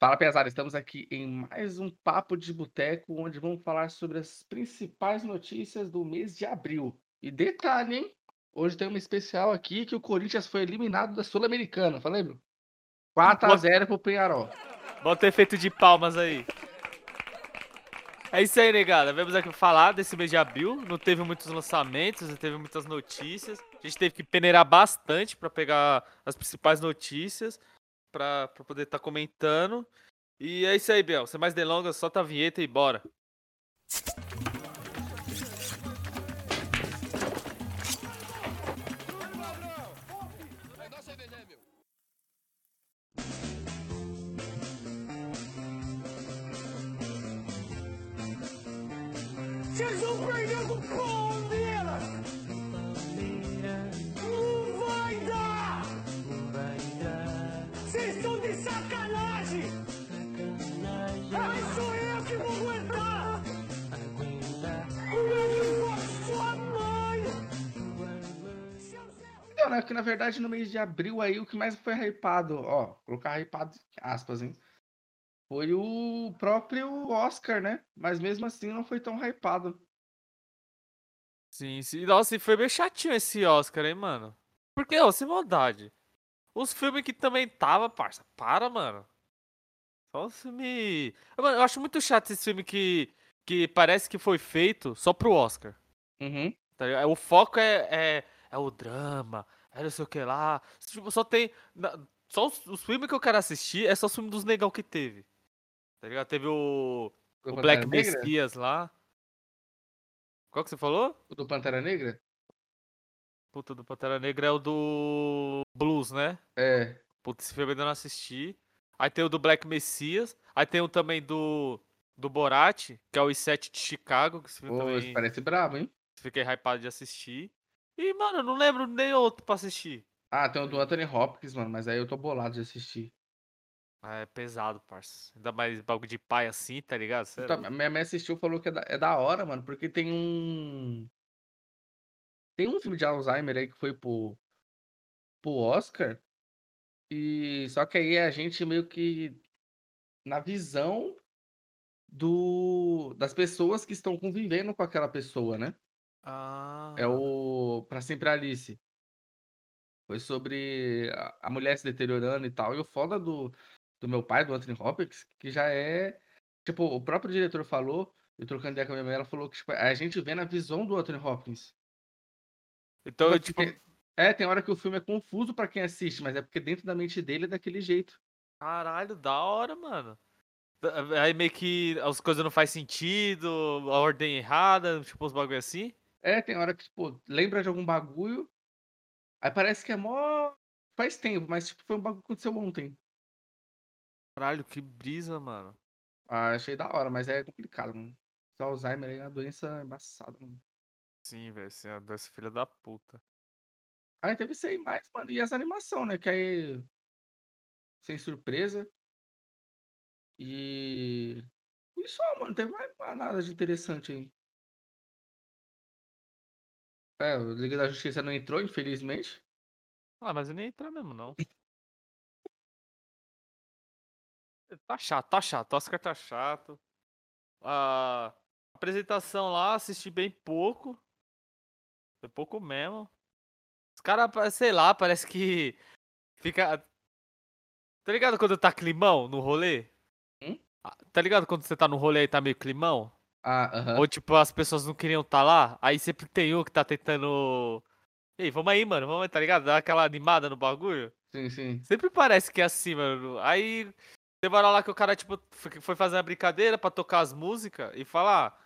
Fala, pesada, estamos aqui em mais um Papo de Boteco, onde vamos falar sobre as principais notícias do mês de abril. E detalhe, hein? Hoje tem uma especial aqui que o Corinthians foi eliminado da Sul-Americana, falei, meu? 4x0 pro Penharol. Bota o efeito de palmas aí. É isso aí, negada. Vamos aqui falar desse mês de abril. Não teve muitos lançamentos, não teve muitas notícias. A gente teve que peneirar bastante para pegar as principais notícias pra, poder estar tá comentando. E é isso aí, Bel. Sem mais delongas, solta a vinheta e bora. Que na verdade no mês de abril aí o que mais foi hypado, ó, colocar hypado aspas, hein? Foi o próprio Oscar, né? Mas mesmo assim não foi tão hypado. Sim, sim. Nossa, e foi bem chatinho esse Oscar, hein, mano? Porque, ó, sem maldade. Os filmes que também tava, parça. Para, mano. Só os filme. Mano, eu acho muito chato esse filme que, que parece que foi feito só pro Oscar. Uhum. Tá? O foco é, é, é o drama, é não sei o que lá. Tipo, só tem. Só os, os filmes que eu quero assistir é só os filmes dos negão que teve. Tá ligado? Teve o. Do O Pantera Black Negra? Messias lá. Qual que você falou? O do Pantera Negra? Puta, do Pantera Negra é o do Blues, né? É. Puta, esse filme eu ainda não assisti. Aí tem o do Black Messias. Aí tem o também do. Do Borat, que é o I7 de Chicago, que esse filme Pô, também parece brabo, hein? fiquei hypado de assistir. E, mano, eu não lembro nem outro pra assistir. Ah, tem o do Anthony Hopkins, mano, mas aí eu tô bolado de assistir. Ah, É pesado, parça. Ainda mais bagulho de pai assim, tá ligado? É Então, minha mãe assistiu falou que é da, é da hora, mano, porque tem um. Tem um filme de Alzheimer aí que foi pro, pro Oscar. E só que aí a gente meio que na visão do das pessoas que estão convivendo com aquela pessoa, né? Ah. É o Pra Sempre Alice. Foi sobre a, mulher se deteriorando e tal. E o foda do, do meu pai, do Anthony Hopkins, que já é. Tipo, o próprio diretor falou, eu trocando ideia com a minha mãe, ela falou que tipo, a gente vê na visão do Anthony Hopkins. Então, Tipo, tipo. tem- É, tem hora que o filme é confuso pra quem assiste, mas é porque dentro da mente dele é daquele jeito. Caralho, da hora, mano. Aí meio que as coisas não fazem sentido, a ordem errada, tipo uns bagulho assim. É, tem hora que, tipo, lembra de algum bagulho, aí parece que é mó. Faz tempo, mas tipo, foi um bagulho que aconteceu ontem. Caralho, que brisa, mano. Ah, achei da hora, mas é complicado, mano. Esse Alzheimer aí é uma doença embaçada, mano. Sim, velho, é desse filho da puta. Aí teve isso aí mais, mano. E as animações, né? Que aí. Sem surpresa. E. E só, mano. Não teve mais nada de interessante aí. É, o Liga da Justiça não entrou, infelizmente. Ah, mas eu nem entrar mesmo, não. Tá chato, tá chato. Oscar tá chato. A apresentação lá, assisti bem pouco. Foi pouco mesmo. Os caras, sei lá, parece que fica. Tá ligado quando tá climão no rolê? Hum? Ah, Tá ligado quando você tá no rolê e tá meio climão? Ah, aham. Ou tipo, as pessoas não queriam estar lá, aí sempre tem um que tá tentando. Ei, vamos aí, mano, vamos aí, tá ligado? Dar aquela animada no bagulho. Sim, sim. Sempre parece que é assim, mano. Aí teve uma lá que o cara, tipo, foi fazer uma brincadeira pra tocar as músicas e falar.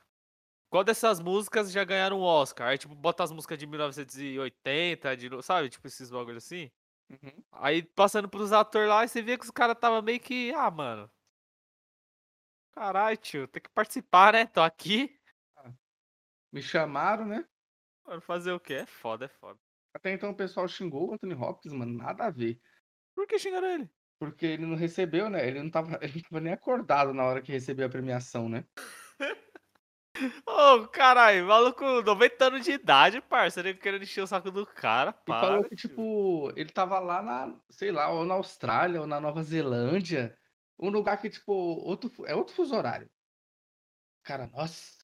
Qual dessas músicas já ganharam um Oscar? Aí, tipo, bota as músicas de 1980, de, sabe? Tipo, esses bagulhos assim. Uhum. Aí, passando pros atores lá, e você via que os caras tava meio que. Ah, mano. Caralho, tio, tem que participar, né? Tô aqui. Me chamaram, né? Mano, fazer o quê? É foda, é foda. Até então o pessoal xingou o Anthony Hopkins, mano. Nada a ver. Por que xingaram ele? Porque ele não recebeu, né? Ele não tava, ele não tava nem acordado na hora que recebeu a premiação, né? Ô, caralho, maluco, 90 anos de idade, parceiro, ele querendo encher o saco do cara, E para, falou que, tipo, ele tava lá na, sei lá, ou na Austrália, ou na Nova Zelândia. Um lugar que, tipo, outro, é outro fuso horário. Cara, nossa,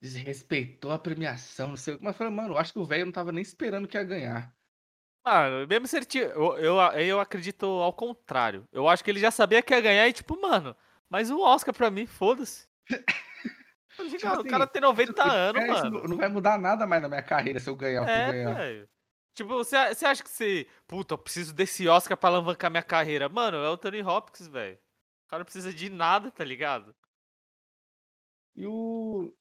desrespeitou a premiação, não sei o que. Mas eu falei, mano, eu acho que o velho não tava nem esperando que ia ganhar. Mano, mesmo se ele tinha. Eu, eu, eu acredito ao contrário. Eu acho que ele já sabia que ia ganhar e, tipo, mano, mas o Oscar pra mim, foda-se. Tipo o assim, cara tem 90 anos, É, isso mano. não, vai mudar nada mais na minha carreira se eu ganhar ou É, ganhar. Tipo, você, você acha que você. Puta, eu preciso desse Oscar pra alavancar minha carreira? Mano, é o Tony Hopkins, velho. O cara não precisa de nada, tá ligado? E o.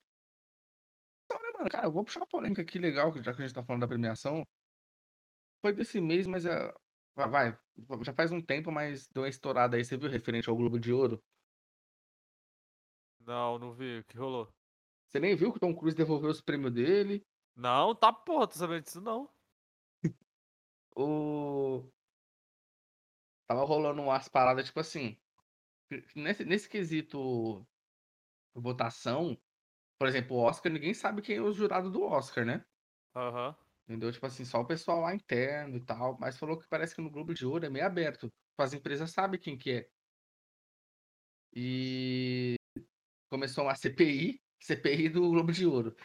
Olha, mano, cara, eu vou puxar uma polêmica aqui legal, já que a gente tá falando da premiação. Foi desse mês, mas é. Vai, vai, já faz um tempo, mas deu uma estourada aí. Você viu referente ao Globo de Ouro? Não, não vi. O que rolou? Você nem viu que o Tom Cruise devolveu os prêmios dele? Não, tá porra, tô sabendo disso não. O. Tava rolando umas paradas, tipo assim. Nesse, nesse quesito votação, por exemplo, o Oscar, ninguém sabe quem é o jurado do Oscar, né? Aham. Entendeu? Tipo assim, só o pessoal lá interno e tal. Mas falou que parece que no Globo de Ouro é meio aberto. Tipo, As empresas sabem quem que é. E começou uma CPI, CPI do Globo de Ouro.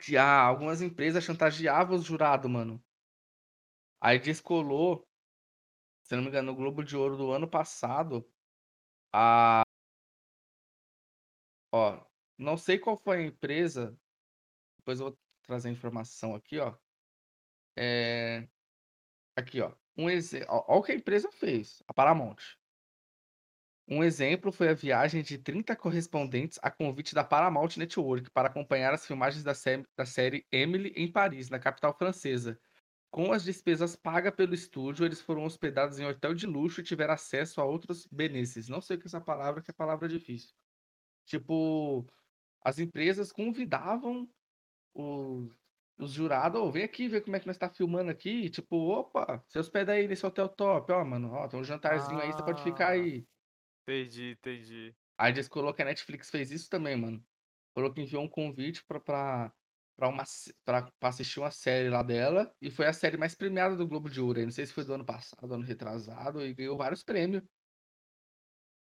Que ah, algumas empresas chantageavam os jurados, mano. Aí descolou, se não me engano, no Globo de Ouro do ano passado, a. Ó, não sei qual foi a empresa, depois eu vou trazer a informação aqui, ó. É... Aqui, ó. Um exe... ó, ó o que a empresa fez, a Paramount. Um exemplo foi a viagem de 30 correspondentes a convite da Paramount Network para acompanhar as filmagens da, sé- da série Emily em Paris, na capital francesa. Com as despesas pagas pelo estúdio, eles foram hospedados em hotel de luxo e tiveram acesso a outros benesses. Não sei o que é essa palavra, que é palavra difícil. Tipo, as empresas convidavam os, os jurados, ô, vem aqui ver como é que nós tá filmando aqui. E, tipo, opa, você hospeda aí nesse hotel top, ó, mano, ó, tem um jantarzinho aí, você pode ficar Ah. aí. Entendi, entendi. Aí descolou que a Netflix fez isso também, mano. Falou que enviou um convite pra, pra, pra, uma, pra assistir uma série lá dela. E foi a série mais premiada do Globo de Ouro. Não sei se foi do ano passado, ano retrasado. E ganhou vários prêmios.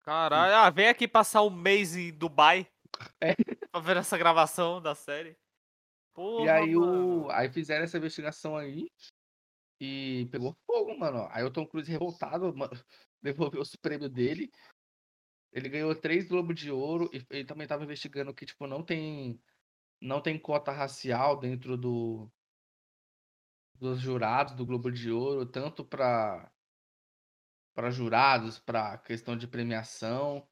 Caralho, ah, vem aqui passar um mês em Dubai. É. Pra ver essa gravação da série. Porra, e aí, mano. o, aí fizeram essa investigação aí. E pegou fogo, mano. Aí o Tom Cruise revoltado, mano, devolveu os prêmios dele. Ele ganhou três Globo de Ouro. E ele também tava investigando que, tipo, não tem. Não tem cota racial dentro do. Dos jurados do Globo de Ouro, tanto para para jurados, para questão de premiação.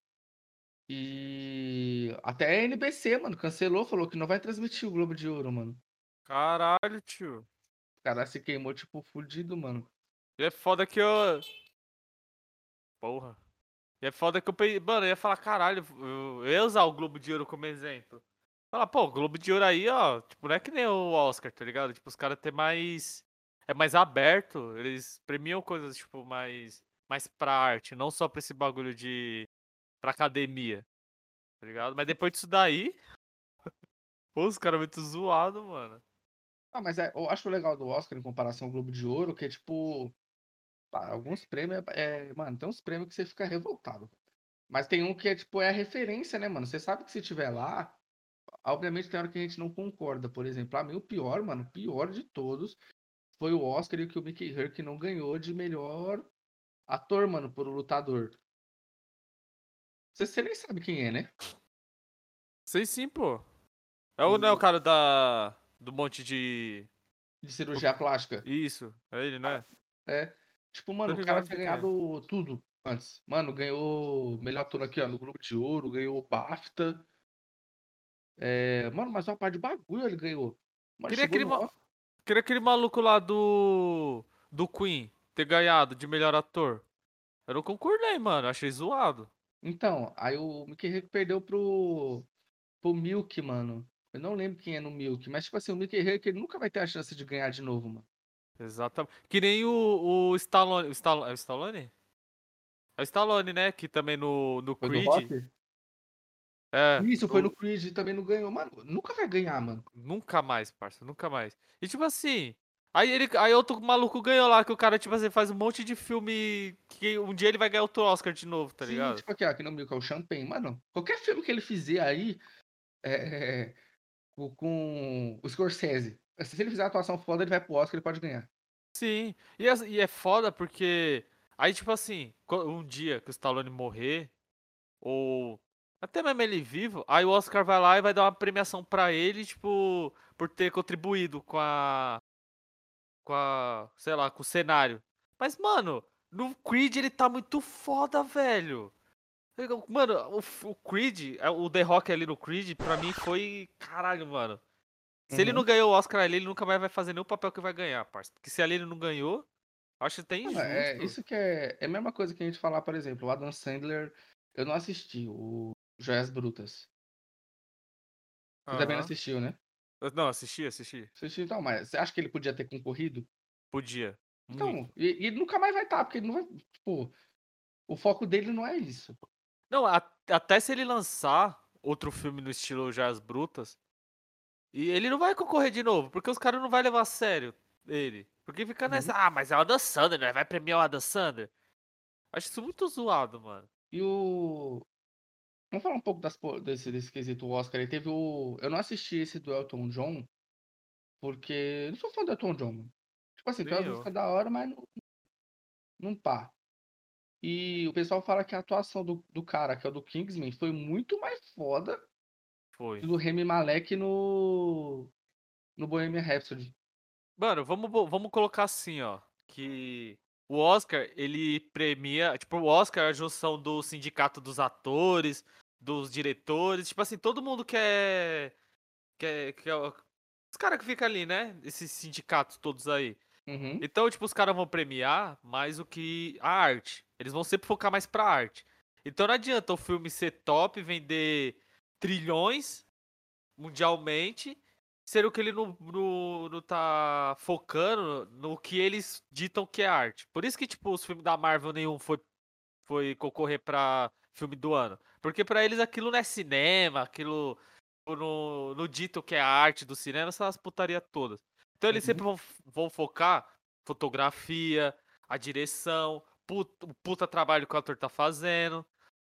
E até a NBC, mano, cancelou, falou que não vai transmitir o Globo de Ouro, mano. Caralho, tio. O cara se queimou, tipo, fudido, mano. E é foda que eu. Porra. E é foda que eu pensei. Mano, eu ia falar, caralho, eu ia usar o Globo de Ouro como exemplo. Falar, pô, o Globo de Ouro aí, ó, tipo, não é que nem o Oscar, tá ligado? Tipo, os caras têm mais. É mais aberto. Eles premiam coisas, tipo, mais. Mais pra arte, não só pra esse bagulho de. pra academia. Tá ligado? Mas depois disso daí. Pô, os caras muito zoados, mano. Ah, mas é, eu acho legal do Oscar em comparação ao Globo de Ouro, que é tipo. pá, alguns prêmios. É, é- mano, tem uns prêmios que você fica revoltado. Mas tem um que é, tipo, é a referência, né, mano? Você sabe que se tiver lá. Obviamente tem hora que a gente não concorda. Por exemplo, pra mim o pior, mano, o pior de todos foi o Oscar e que o Mickey Herc não ganhou de melhor ator, mano, por o lutador. Você, você nem sabe quem é, né? Sei sim, pô. É o, não é o cara da. Do monte de. De cirurgia plástica. Isso, é ele, né? É. Tipo, mano, o cara tinha é. ganhado tudo antes. Mano, ganhou melhor ator aqui, ó, no Globo de Ouro, ganhou o BAFTA. É, mano, mas uma parte de bagulho ele ganhou. Mano, Queria aquele, ma- Queria aquele maluco lá do. Do Queen ter ganhado de melhor ator. Eu não concordei, mano. Achei zoado. Então, aí o Mickey Herc perdeu pro, pro Milk, mano. Eu não lembro quem é no Milk, mas tipo assim, o Mickey Herc ele nunca vai ter a chance de ganhar de novo, mano. Exatamente. Que nem o, o Stallone. O Stallone. É o Stallone? É o Stallone, né? Que também no, no Creed. É, Isso, foi no- no Creed e também não ganhou. Mano, nunca vai ganhar, mano. Nunca mais, parça, nunca mais. E tipo assim, Aí, ele, aí outro maluco ganhou lá, que o cara, tipo assim, faz um monte de filme que um dia ele vai ganhar outro Oscar de novo, tá Sim, ligado? tipo aqui, ó, aqui no meu, que é o Champagne. Mano, qualquer filme que ele fizer aí, é, com- com o Scorsese, se ele fizer uma atuação foda, ele vai pro Oscar, ele pode ganhar. Sim, e é, e é foda porque. Aí, tipo assim, um dia que o Stallone morrer, ou até mesmo ele vivo, aí o Oscar vai lá e vai dar uma premiação pra ele, tipo, por ter contribuído com a. Com a. Sei lá, com o cenário. Mas, mano, no Creed ele tá muito foda, velho. Mano, o, o Creed, é, o The Rock ali no Creed, pra mim foi. Caralho, mano. Se ele Uhum. não ganhou o Oscar ali, ele nunca mais vai fazer nenhum papel que vai ganhar, parça. Porque se ali ele não ganhou, acho até Mano, injusto. é isso que é, é a mesma coisa que a gente falar, por exemplo, o Adam Sandler, eu não assisti, o Joias Brutas. Você também não Aham. assistiu, né? Não, assisti, assisti. Assistiu então, mas você acha que ele podia ter concorrido? Podia. Muito. Então, e, e ele nunca mais vai estar, porque ele não vai, tipo, o foco dele não é isso. Não, a- até se ele lançar outro filme no estilo Joias Brutas, e ele não vai concorrer de novo, porque os caras não vão levar a sério ele. Porque fica nessa, ah, mas é o Adam Sandler, né? Vai premiar o Adam Sandler. Acho isso muito zoado, mano. E o. Vamos falar um pouco das, desse, desse quesito Oscar. Aí teve o. Eu não assisti esse do Elton John, porque eu não sou fã do Elton John. mano. Tipo assim, tem Nem uma música da hora, mas não. Não pá. E o pessoal fala que a atuação do, do cara, que é o do Kingsman, foi muito mais foda Foi. do Remy Malek no. No Bohemian Rhapsody. Mano, vamos, vamos colocar assim, ó. Que o Oscar, ele premia. Tipo, o Oscar é a junção do sindicato dos atores, dos diretores. Tipo assim, todo mundo quer. quer, quer os caras que ficam ali, né? Esses sindicatos todos aí. Uhum. Então, tipo, os caras vão premiar mais o que a arte. Eles vão sempre focar mais pra arte. Então não adianta o filme ser top, vender trilhões mundialmente, sendo que ele não, não, não tá focando no que eles ditam que é arte. Por isso que, tipo, os filmes da Marvel nenhum foi, foi concorrer pra filme do ano. Porque pra eles aquilo não é cinema, aquilo no, no dito que é a arte do cinema, essas putaria todas. Então eles Uhum. sempre vão, vão focar fotografia, a direção, puta, o puta trabalho que o ator tá fazendo,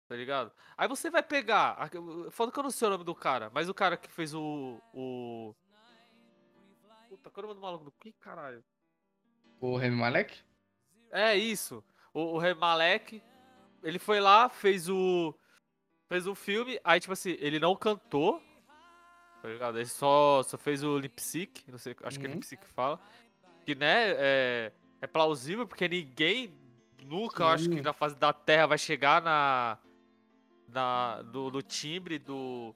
tá ligado? Aí você vai pegar, foda que eu não sei o nome do cara, mas o cara que fez o. o... Puta, qual é o nome do maluco? Que caralho? O Remy Malek? É isso. O, o Remy Malek, ele foi lá, fez o. Fez o filme, aí tipo assim, ele não cantou. Tá ligado? Ele só, só fez o lip sync, não sei, acho que é Uhum. lip sync que fala. Que né, é, é plausível, porque ninguém nunca, acho que na fase da Terra vai chegar na. na no, no timbre do.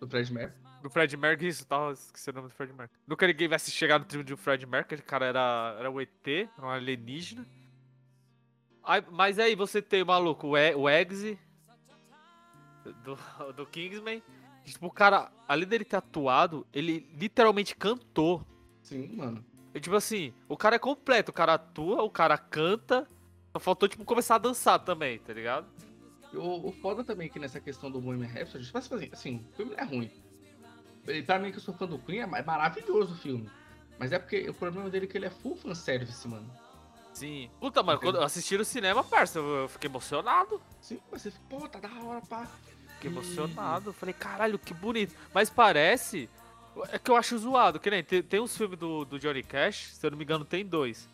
Do Fred Mercury? Do Fred Mercury, isso, tava esquecendo o nome do Fred Mercury. Nunca ninguém vai se chegar no timbre do Fred Mercury, aquele cara era, era o ET, era um alienígena. Aí, mas aí você tem o maluco, o, e, o Eggsy, do, do Kingsman. Tipo, o cara, além dele ter atuado, ele literalmente cantou. Sim, mano. E, tipo assim, o cara é completo, o cara atua, o cara canta. Só faltou, tipo, começar a dançar também, tá ligado? O, o foda também que nessa questão do Bohemian Rhapsody, tipo assim, assim, o filme não é ruim. Pra mim que eu sou fã do Queen, é é maravilhoso o filme. Mas é porque o problema dele é que ele é full fanservice, mano. Sim. Puta, mano, quando eu assisti no cinema, parça, eu, fiquei emocionado. Sim, mas você fica, pô, tá da hora, pá. Fiquei E- emocionado. Falei, caralho, que bonito. Mas parece. É que eu acho zoado, que nem tem, tem uns filmes do, do Johnny Cash, se eu não me engano, tem dois.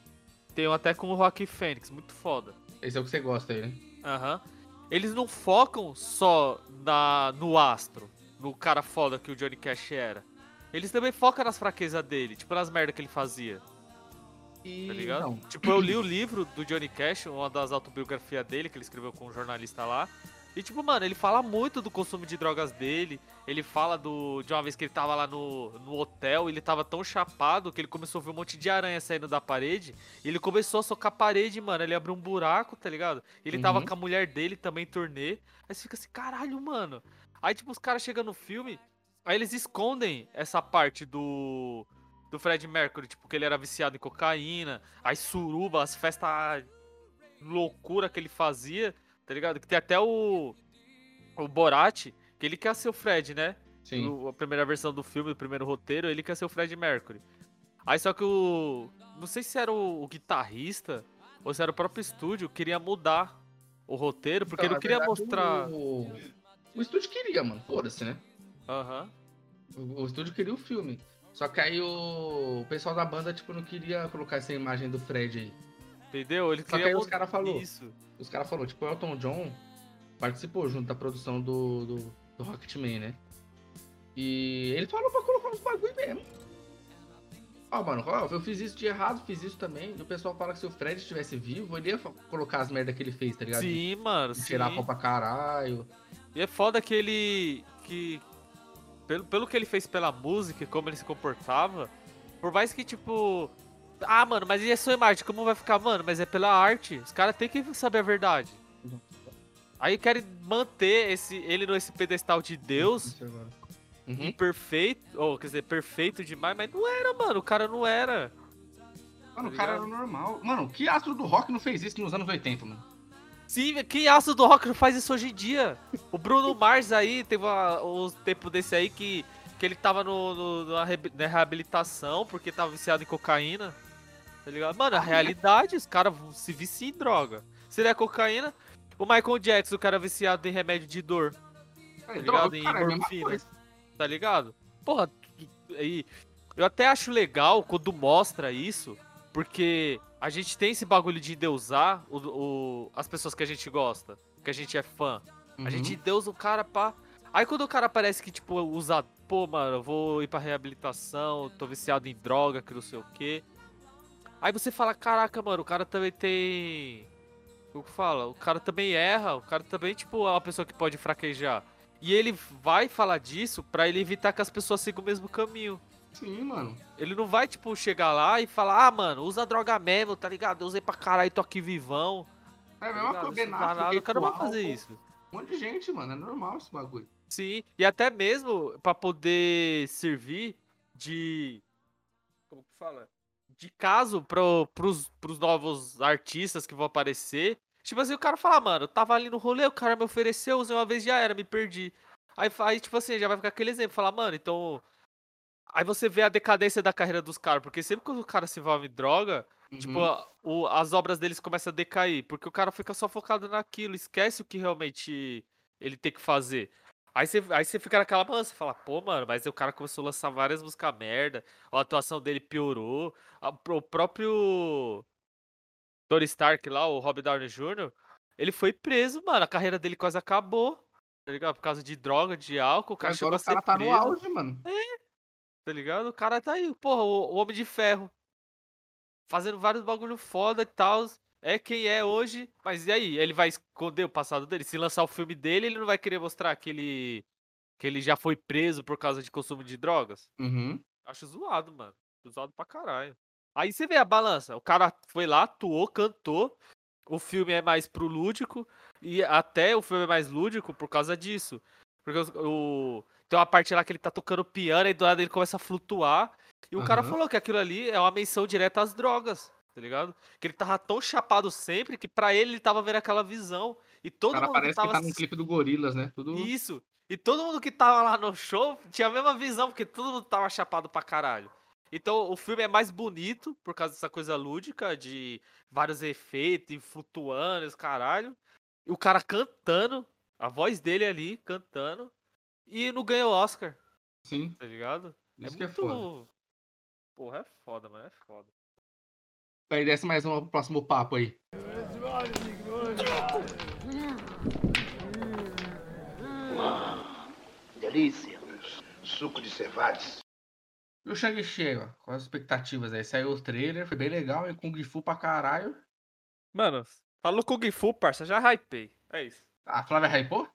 Tem um até com o Rocky Fênix, muito foda. Esse é o que você gosta aí, né? Aham. Eles não focam só na, no astro, no cara foda que o Johnny Cash era. Eles também focam nas fraquezas dele, tipo nas merda que ele fazia, E tá ligado? não, Tipo, eu li o livro do Johnny Cash, uma das autobiografias dele, que ele escreveu com um jornalista lá. E tipo, mano, ele fala muito do consumo de drogas dele. Ele fala do, de uma vez que ele tava lá no, no hotel, ele tava tão chapado que ele começou a ver um monte de aranha saindo da parede. E ele começou a socar a parede, mano. Ele abriu um buraco, tá ligado? Ele tava Uhum. com a mulher dele também, em turnê. Aí você fica assim, caralho, mano. Aí, tipo, os caras chegam no filme, aí eles escondem essa parte do. Do Fred Mercury, tipo, que ele era viciado em cocaína, as suruba, as festas loucura que ele fazia, tá ligado? Que tem até o. O Borat, que ele quer ser o Fred, né? sim. No- a primeira versão do filme, o primeiro roteiro, ele quer ser o Fred Mercury. Aí só que o. Não sei se era o, o guitarrista ou se era o próprio estúdio, queria mudar o roteiro, porque Então, não na queria verdade, mostrar. O... o estúdio queria, mano. Foda-se, né? Aham. O, o estúdio queria o filme. Só que aí o... o pessoal da banda, tipo, não queria colocar essa imagem do Fred aí. Entendeu? Ele Só que aí os mudar cara falou. isso. Os caras falaram, tipo, o Elton John participou junto da produção do, do, do Rocketman, né? E ele falou pra colocar uns bagulho mesmo. Ó, mano, ó, eu fiz isso de errado, fiz isso também. E o pessoal fala que se o Fred estivesse vivo, ele ia colocar as merdas que ele fez, tá ligado? Sim, mano. de Sim. tirar pau pra caralho. E é foda que ele. que. Pelo, pelo que ele fez pela música e como ele se comportava, por mais que, tipo. Ah, mano, mas e a sua imagem? Como vai ficar, mano? Mas é pela arte. Os caras têm que saber a verdade. Aí querem manter esse, ele nesse pedestal de Deus, Uhum. perfeito, ou quer dizer, perfeito demais, mas não era, mano. O cara não era. Mano, o tá cara ligado? era normal. Mano, que astro do rock não fez isso nos anos 80, mano? Sim, quem aço do rock não faz isso hoje em dia? O Bruno Mars aí, teve uma, uns tempo desse aí que, que ele tava no, no- na reab- na reabilitação porque tava viciado em cocaína. Tá ligado? Mano, a realidade, os caras se viciam em droga. Se ele é cocaína, o Michael Jackson, o cara viciado em remédio de dor, É, ligado? Em cara, é morfina. tá ligado? Porra, aí. Eu até acho legal quando mostra isso, porque a gente tem esse bagulho de endeusar o, o- as pessoas que a gente gosta, que a gente é fã. A Uhum. gente endeusa o cara pá. Aí quando o cara parece que, tipo, usa. Pô, mano, eu vou ir pra reabilitação, tô viciado em droga, que não sei o quê. Aí você fala, caraca, mano, o cara também tem. O que fala? O cara também erra, o cara também, tipo, é uma pessoa que pode fraquejar. E ele vai falar disso pra ele evitar que as pessoas sigam o mesmo caminho. Sim, mano. Ele não vai, tipo, chegar lá e falar, ah, mano, usa droga mesmo, tá ligado? Eu usei pra caralho, tô aqui vivão. É a mesma coisa. Ben Affleck, o cara não vai fazer isso. Um monte de gente, mano. É normal esse bagulho. Sim, e até mesmo pra poder servir de. Como que fala? De caso pro, pros, pros novos artistas que vão aparecer. Tipo assim, o cara fala, mano, eu tava ali no rolê, o cara me ofereceu, usei uma vez já era, me perdi. Aí, aí tipo assim, já vai ficar aquele exemplo, falar, mano, então. Aí você vê a decadência da carreira dos caras, porque sempre que o cara se envolve em droga, Tipo, Uhum. a- o- as obras deles começam a decair, porque o cara fica só focado naquilo, esquece o que realmente ele tem que fazer. Aí você, aí você fica naquela, você fala, pô, mano, mas o cara começou a lançar várias músicas merda, a atuação dele piorou, a- o próprio Tony Stark lá, o Robert Downey Jr., ele foi preso, mano, a carreira dele quase acabou, tá ligado? Por causa de droga, de álcool, o cara chegou Agora o cara tá no preso, auge, mano. Tá ligado? O cara tá aí, porra, o, o Homem de Ferro. Fazendo vários bagulho foda e tal. É quem é hoje, mas e aí? Ele vai esconder o passado dele? Se lançar o filme dele, ele não vai querer mostrar que ele, que ele já foi preso por causa de consumo de drogas? Uhum. Acho zoado, mano. Zoado pra caralho. Aí você vê a balança. O cara foi lá, atuou, cantou. O filme é mais pro lúdico. E até o filme é mais lúdico por causa disso. Porque o, tem uma parte lá que ele tá tocando piano e do nada ele começa a flutuar. E o cara Aham. falou que aquilo ali é uma menção direta às drogas, tá ligado? Que ele tava tão chapado sempre que pra ele ele tava vendo aquela visão. E O todo cara mundo parece tava que tá num clipe do Gorilas, né? Tudo. isso. E todo mundo que tava lá no show tinha a mesma visão, porque todo mundo tava chapado pra caralho. Então o filme é mais bonito por causa dessa coisa lúdica de vários efeitos e flutuando, esse caralho. E o cara cantando, a voz dele ali cantando. E não ganhou Oscar, Sim. tá ligado? Isso que é foda. Porra, é foda, mano, é foda. Aí desce mais uma pro próximo papo aí. Delícia. Suco de cevades. E o Shang-Chi, ó. Quais as expectativas aí? Saiu o trailer, foi bem legal, hein? Kung Fu pra caralho. Mano, falou Kung Fu, parça, já hypei. É isso. A Flávia hypou?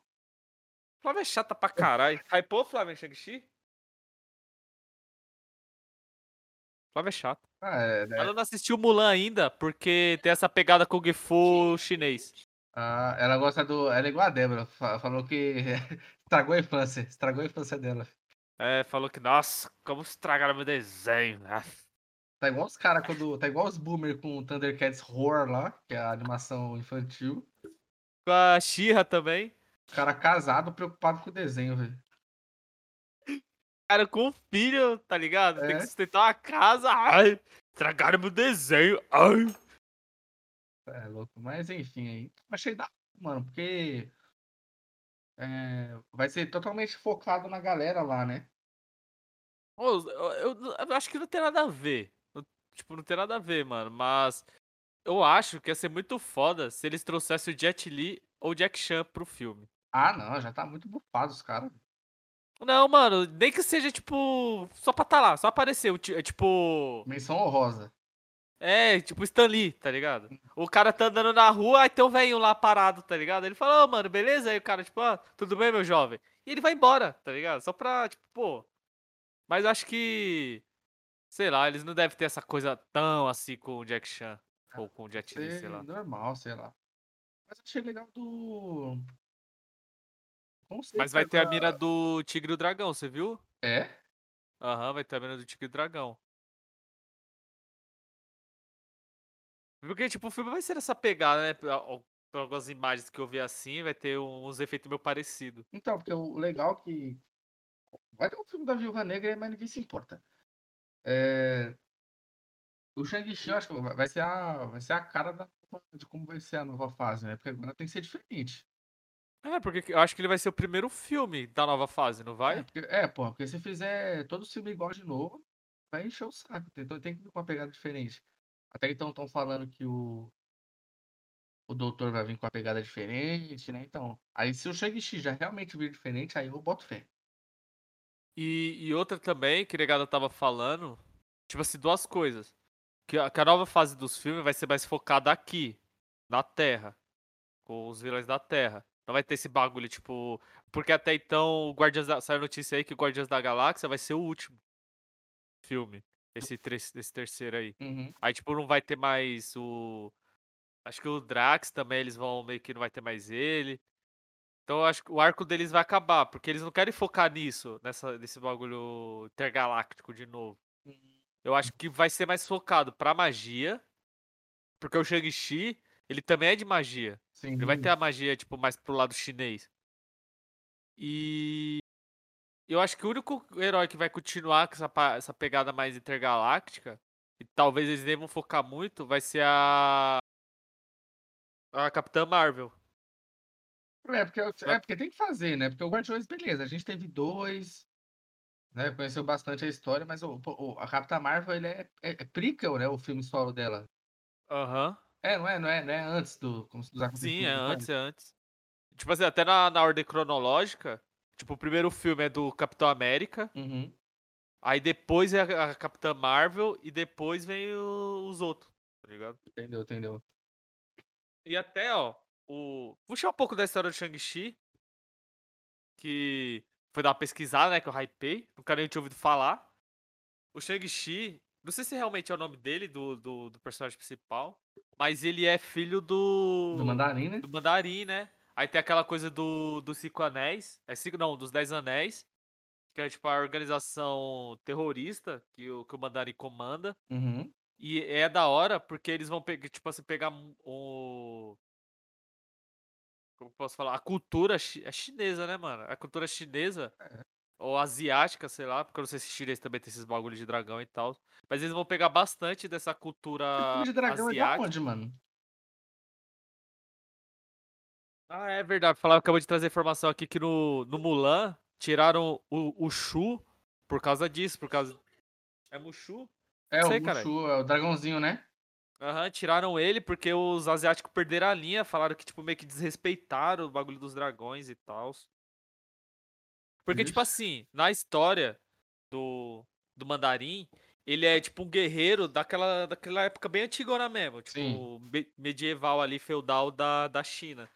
Flávia é chata pra caralho. Hypou, Flávia, em Shang-Chi? Flávia é chata. Ah, é, né? Ela não assistiu Mulan ainda, porque tem essa pegada Kung Fu chinês. Ah, ela gosta do. Ela é igual a Débora. fa- Falou que estragou a infância. Estragou a infância dela. É, falou que, nossa, como estragaram meu desenho. Ah, Tá igual os caras quando. Tá igual os boomer com o Thundercats Roar lá, que é a animação infantil. Com a Xirra também. Cara casado, preocupado com o desenho, velho. cara com filho, tá ligado? Tem É. que sustentar uma casa. Ai, estragaram meu desenho. Ai. É louco. Mas enfim, aí. Achei da mano, porque. é, vai ser totalmente focado na galera lá, né? Eu, eu- eu acho que não tem nada a ver. Tipo, não tem nada a ver, mano. Mas eu acho que ia ser muito foda se eles trouxessem o Jet Li ou o Jack Chan pro filme. Ah, não, já tá muito bufado os caras. Não, mano, nem que seja, tipo, só pra tá lá, só aparecer. é, Tipo. Menção honrosa. É, tipo Stan Lee, tá ligado? O cara tá andando na rua, aí tem um velhinho lá parado, tá ligado? Ele fala, ô, mano, beleza? Aí o cara, tipo, ah, tudo bem, meu jovem? E ele vai embora, tá ligado? Só pra, tipo, pô. Mas acho que. Sei lá, eles não devem ter essa coisa tão assim com o Jack Chan. Ou com o Jet Li, sei lá. normal, sei lá. Mas eu achei legal do. Conceito Mas vai ter a mira do Tigre e o Dragão, você viu? É? Aham, vai ter a mira do Tigre e o Dragão. Porque, tipo, o filme vai ser essa pegada, né? Por al- por algumas imagens que eu vi assim, vai ter uns efeitos meio parecidos. Então, porque o legal é que. Vai ter um filme da Viúva Negra, mas ninguém se importa. É... O Shang-Chi, acho que vai vai ser a, vai ser a cara da, de como vai ser a nova fase, né? Porque agora tem que ser diferente. É, porque eu acho que ele vai ser o primeiro filme da nova fase, não É, vai? porque, é, pô, porque se fizer todo filme igual de novo, vai encher o saco. Então tem que vir com uma pegada diferente. Até então estão falando que o. O doutor vai vir com uma pegada diferente, né? Então. Aí se o Shang-Chi já realmente vir diferente, aí eu boto fé. E, e outra também, que o Negado tava falando, tipo assim, duas coisas. Que a, que a nova fase dos filmes vai ser mais focada aqui, na Terra. Com os vilões da Terra. Não vai ter esse bagulho, tipo. Porque até então, o Guardiões da. Saiu notícia aí que o Guardiões da Galáxia vai ser o último filme. Esse, tre- esse terceiro aí. Uhum. Aí, tipo, não vai ter mais o. Acho que o Drax também, eles vão meio que não vai ter mais ele. Então eu acho que o arco deles vai acabar, porque eles não querem focar nisso, nessa, nesse bagulho intergaláctico de novo. Eu acho que vai ser mais focado pra magia. Porque o Shang-Chi, ele também é de magia. Sim. Ele vai ter a magia, tipo, mais pro lado chinês. E. Eu acho que o único herói que vai continuar com essa, essa pegada mais intergaláctica, e talvez eles devam focar muito, vai ser a. A Capitã Marvel. É porque, é porque tem que fazer, né? Porque o Guardiões, beleza, a gente teve dois, né? Conheceu bastante a história, mas o, o- a Capitã Marvel, ele é, é, é prequel, né? O filme solo dela. Aham. É, não é, não é, não é antes do, dos Sim, acontecimentos é do antes, é antes. Tipo assim, até na, na ordem cronológica, tipo, o primeiro filme é do Capitão América, Uhum. aí depois é a, a Capitã Marvel e depois vem o- os outros, tá ligado? Entendeu, entendeu. E até, ó, o... puxar um pouco da história do Shang-Chi, que foi dar uma pesquisada, né, que eu hypei, nunca nem tinha ouvido falar. O Shang-Chi, não sei se realmente é o nome dele, do, do, do personagem principal, mas ele é filho do... Do Mandarim, né? do Mandarim, né? Aí tem aquela coisa do, dos cinco anéis. É cinco, não, dos dez anéis. Que é tipo a organização terrorista que o, que o Mandarim comanda. Uhum. E é da hora porque eles vão pegar, tipo assim, pegar o. Como posso falar? A cultura chi- é chinesa, né, mano? A cultura chinesa. É. Ou asiática, sei lá, porque eu não sei se chinês também tem esses bagulhos de dragão e tal. Mas eles vão pegar bastante dessa cultura de dragão é de asiática. onde, mano? Ah, é verdade. Falava, acabou de trazer informação aqui que no, no Mulan tiraram o, o Shu por causa disso, por causa. É Mushu? É Sei, o. Mushu, é o dragãozinho, né? Aham, tiraram ele porque os asiáticos perderam a linha, falaram que, tipo, meio que desrespeitaram o bagulho dos dragões e tal. Porque, tipo Ixi. assim, na história do, do Mandarim, ele é tipo um guerreiro daquela, daquela época bem antigona mesmo, tipo, Sim. me- medieval ali, feudal da, da China.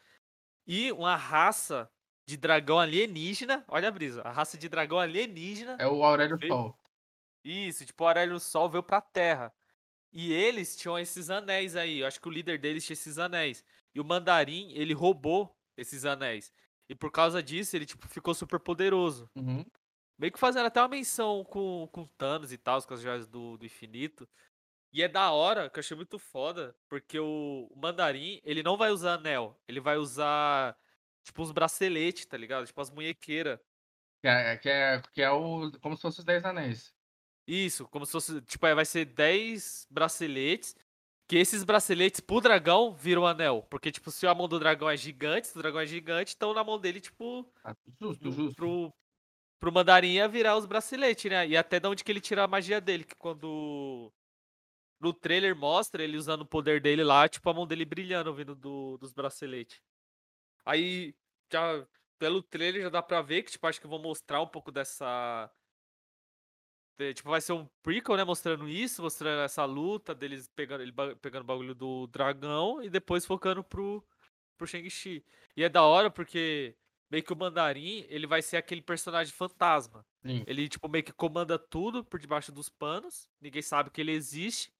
E uma raça de dragão alienígena, olha a brisa, a raça de dragão alienígena É o Aurélio Veio- Sol. isso, tipo, o Aurélio Sol veio pra Terra. E eles tinham esses anéis aí. Eu acho que o líder deles tinha esses anéis. E o Mandarim, ele roubou esses anéis. E por causa disso, ele, tipo, ficou super poderoso. Uhum. Meio que fazendo até uma menção com, com Thanos e tal, com as joias do, do infinito. E é da hora, que eu achei muito foda, porque o, Mandarim, ele não vai usar anel. Ele vai usar, tipo, uns braceletes, tá ligado? Tipo, as munhequeiras. Que é, que é, que é o, como se fosse os 10 anéis. Isso, como se fosse. Tipo, aí vai ser 10 braceletes. Que esses braceletes pro dragão viram anel. Porque, tipo, se a mão do dragão é gigante, se o dragão é gigante, então na mão dele, tipo, Ah, Justo, justo. pro, pro mandarim ia virar os braceletes, né? E até de onde que ele tira a magia dele. Que quando. No trailer mostra ele usando o poder dele lá, tipo, a mão dele brilhando vindo do, dos braceletes. Aí, já, pelo trailer já dá pra ver que, tipo, acho que vão mostrar um pouco dessa. De- Tipo, vai ser um prequel, né? Mostrando isso, mostrando essa luta deles pegando, ele pegando o bagulho do dragão e depois focando pro, pro Shang-Chi. E é da hora porque meio que o Mandarim, ele vai ser aquele personagem fantasma. Sim. Ele, tipo, meio que comanda tudo por debaixo dos panos. Ninguém sabe que ele existe.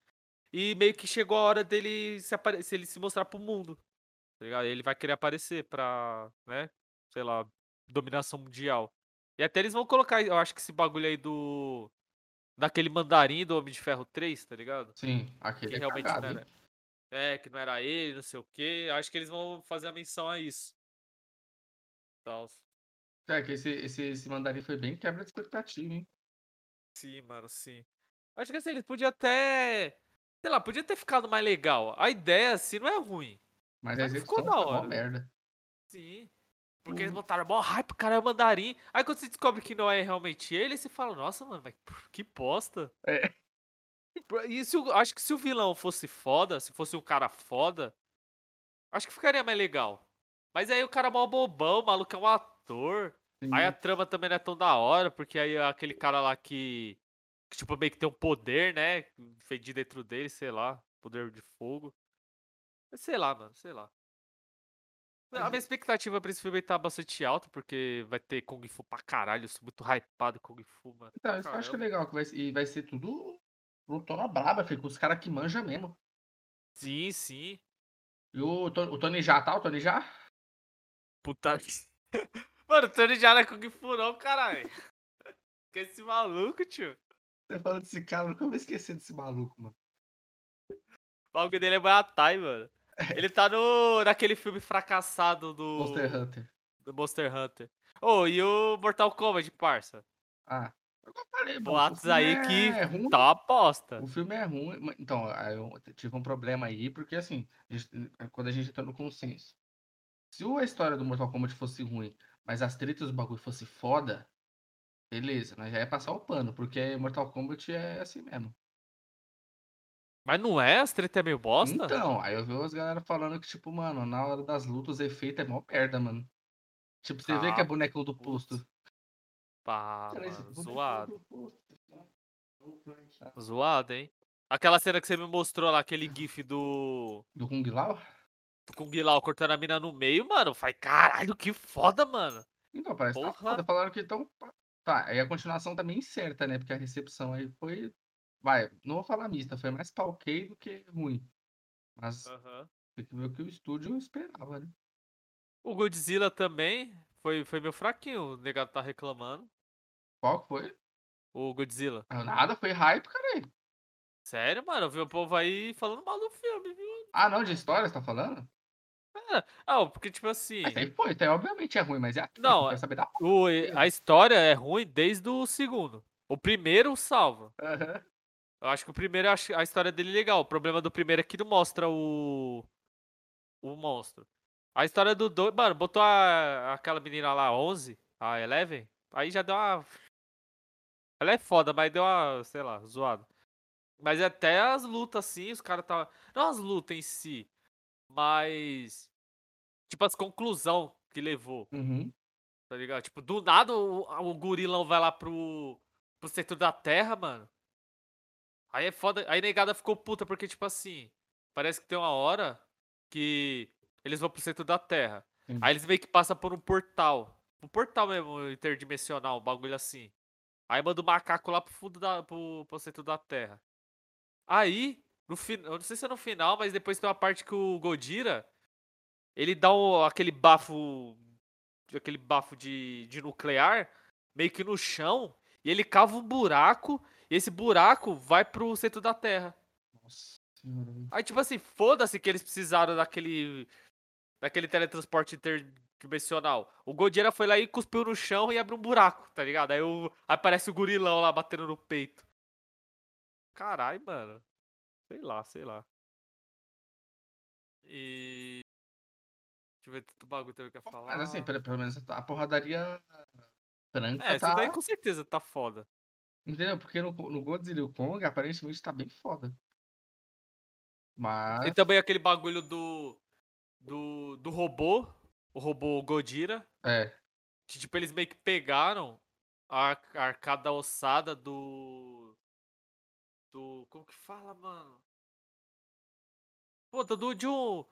E meio que chegou a hora dele se, apare... se ele se mostrar pro mundo. Tá? Ele vai querer aparecer pra, né? Sei lá, dominação mundial. E até eles vão colocar, eu acho que esse bagulho aí do. Daquele mandarim do Homem de Ferro 3, tá ligado? Sim, aquele Que é realmente cagado, não hein? era. É, que não era ele, não sei o quê. Acho que eles vão fazer a menção a isso. Tal. É, que esse, esse, esse mandarim foi bem quebra de expectativa, hein? Sim, mano, sim. Acho que assim, eles podiam até. Sei lá, podia ter ficado mais legal. A ideia, assim, não é ruim. Mas a Mas execução ficou da hora. merda. Sim. Porque eles Uhum. botaram mó hype, o cara é o mandarim. Aí quando você descobre que não é realmente ele, você fala, nossa, mano, mas que bosta. É. E se acho que se o vilão fosse foda, se fosse um cara foda, acho que ficaria mais legal. Mas aí o cara é mó bobão, o maluco é um ator. Sim. Aí a trama também não é tão da hora, porque aí aquele cara lá que, que tipo, meio que tem um poder, né? Feito dentro dele, sei lá, poder de fogo. Sei lá, mano, sei lá. A minha expectativa pra esse filme tá bastante alta, porque vai ter Kung Fu pra caralho. Eu sou muito hypado Kung Fu, mano. Então, isso que eu acho que é legal, que vai, e vai ser tudo lutona braba, filho, com os caras que manjam mesmo. Sim, sim. E o, o Tony Já, tá? O Tony Já? Puta. Mano, o Tony já não é Kung Fu, não, caralho. Que esse maluco, tio. Você falando desse cara, eu nunca vou esquecer desse maluco, mano. O bagulho dele é Muay Mano. Ele tá no, naquele filme fracassado do Monster Hunter. do Monster Hunter. Ô, e o Mortal Kombat, parça? Ah, eu falei, Boatos aí que é ruim. tá uma aposta. O filme é ruim. Então, eu tive um problema aí, porque assim, a gente- quando a gente entra no consenso. Se a história do Mortal Kombat fosse ruim, mas as tretas do bagulho fosse foda, beleza, nós já ia passar o pano, porque Mortal Kombat é assim mesmo. Mas não é? As treta é meio bosta? Então, aí eu vi as galera falando que, tipo, mano, na hora das lutas, o efeito é mó merda, mano. Tipo, você vê que é Ah, boneco do posto. Pá, Cara, mano, zoado. do posto. Zoado, hein? Aquela cena que você me mostrou lá, aquele gif do, Do Kung Lao? do Kung Lao cortando a mina no meio, mano. Faz caralho, que foda, mano. Então, parece que tá Porra. foda. Falaram que então. Tá, aí a continuação tá meio incerta, né? Porque a recepção aí foi. Vai, não vou falar mista, foi mais ok do que ruim. Mas Aham. tem que ver o que o estúdio esperava, né? O Godzilla também foi, foi meio fraquinho, o negado tá reclamando. Qual que foi? O Godzilla. Ah, Nada, foi hype, cara. Sério, mano? Eu vi o povo aí falando mal do filme, viu? Ah, não, de história, você tá falando? Ah, porque, tipo assim. Mas aí foi, então, obviamente é ruim, mas é a Não, saber da O, a história é ruim desde o segundo. O primeiro salva. Aham. Eu acho que o primeiro, a história dele legal. O problema do primeiro é que não mostra o. O monstro. A história do dois. Mano, botou a, aquela menina lá, 11, a Eleven. Aí já deu uma. Ela é foda, mas deu uma, sei lá, zoada. Mas até as lutas, assim, os caras tá. Não as lutas em si, mas. Tipo, as conclusão que levou. Uhum. Tá ligado? Tipo, do nada o, o gorilão vai lá pro, pro centro da terra, mano. Aí é foda. Aí negada ficou puta, porque, tipo assim, parece que tem uma hora que eles vão pro centro da terra. Entendi. Aí eles meio que passam por um portal. Um portal mesmo, interdimensional, um bagulho assim. Aí manda o macaco lá pro fundo da. pro, pro centro da terra. Aí, no final. Eu não sei se é no final, mas depois tem uma parte que o Godira. Ele dá um, aquele bafo aquele bafo de, de nuclear meio que no chão e ele cava um buraco e esse buraco vai pro centro da Terra. Nossa senhora. Aí tipo assim, foda-se que eles precisaram daquele daquele teletransporte convencional. O Godira foi lá e cuspiu no chão e abriu um buraco, tá ligado? Aí, o, aí aparece o gorilão lá batendo no peito. Caralho, mano. Sei lá, sei lá. E. Deixa eu ver tanto bagulho também que eu ia falar. Mas assim, pelo, pelo menos a porradaria franca É, isso tá. daí com certeza tá foda. Entendeu? Porque no, no Godzilla e o Kong, aparentemente tá bem foda. Mas. E também aquele bagulho do. Do, do robô. O robô Godira. É. Que, tipo, eles meio que pegaram a ar- a arcada ossada do. Do. Como que fala, mano? Pô, do de um.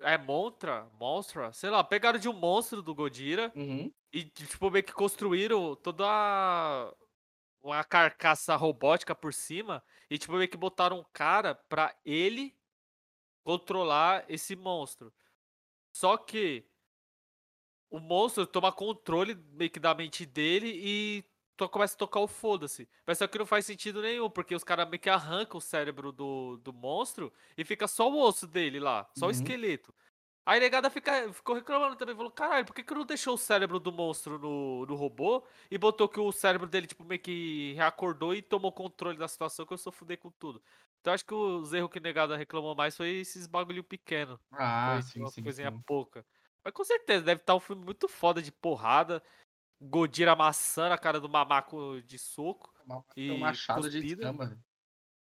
É Montra? Monstra? Sei lá, pegaram de um monstro do Godira Uhum. e, tipo, meio que construíram toda a- uma carcaça robótica por cima e, tipo, meio que botaram um cara pra ele controlar esse monstro. Só que o monstro toma controle meio que da mente dele e to- começa a tocar o foda-se. Mas só que não faz sentido nenhum, porque os caras meio que arrancam o cérebro do, do monstro e fica só o osso dele lá, só o Uhum. esqueleto. Aí negada fica, ficou reclamando também, falou, caralho, por que, que não deixou o cérebro do monstro no, no robô e botou que o cérebro dele, tipo, meio que reacordou e tomou controle da situação que eu só fudei com tudo. Então acho que os erros que negada reclamou mais foi esses bagulho pequeno. Ah, Foi sim, uma sim, coisinha sim. pouca. Mas com certeza, deve estar um filme muito foda de porrada. Godira amassando a cara do mamaco de soco. Um E machado de escama.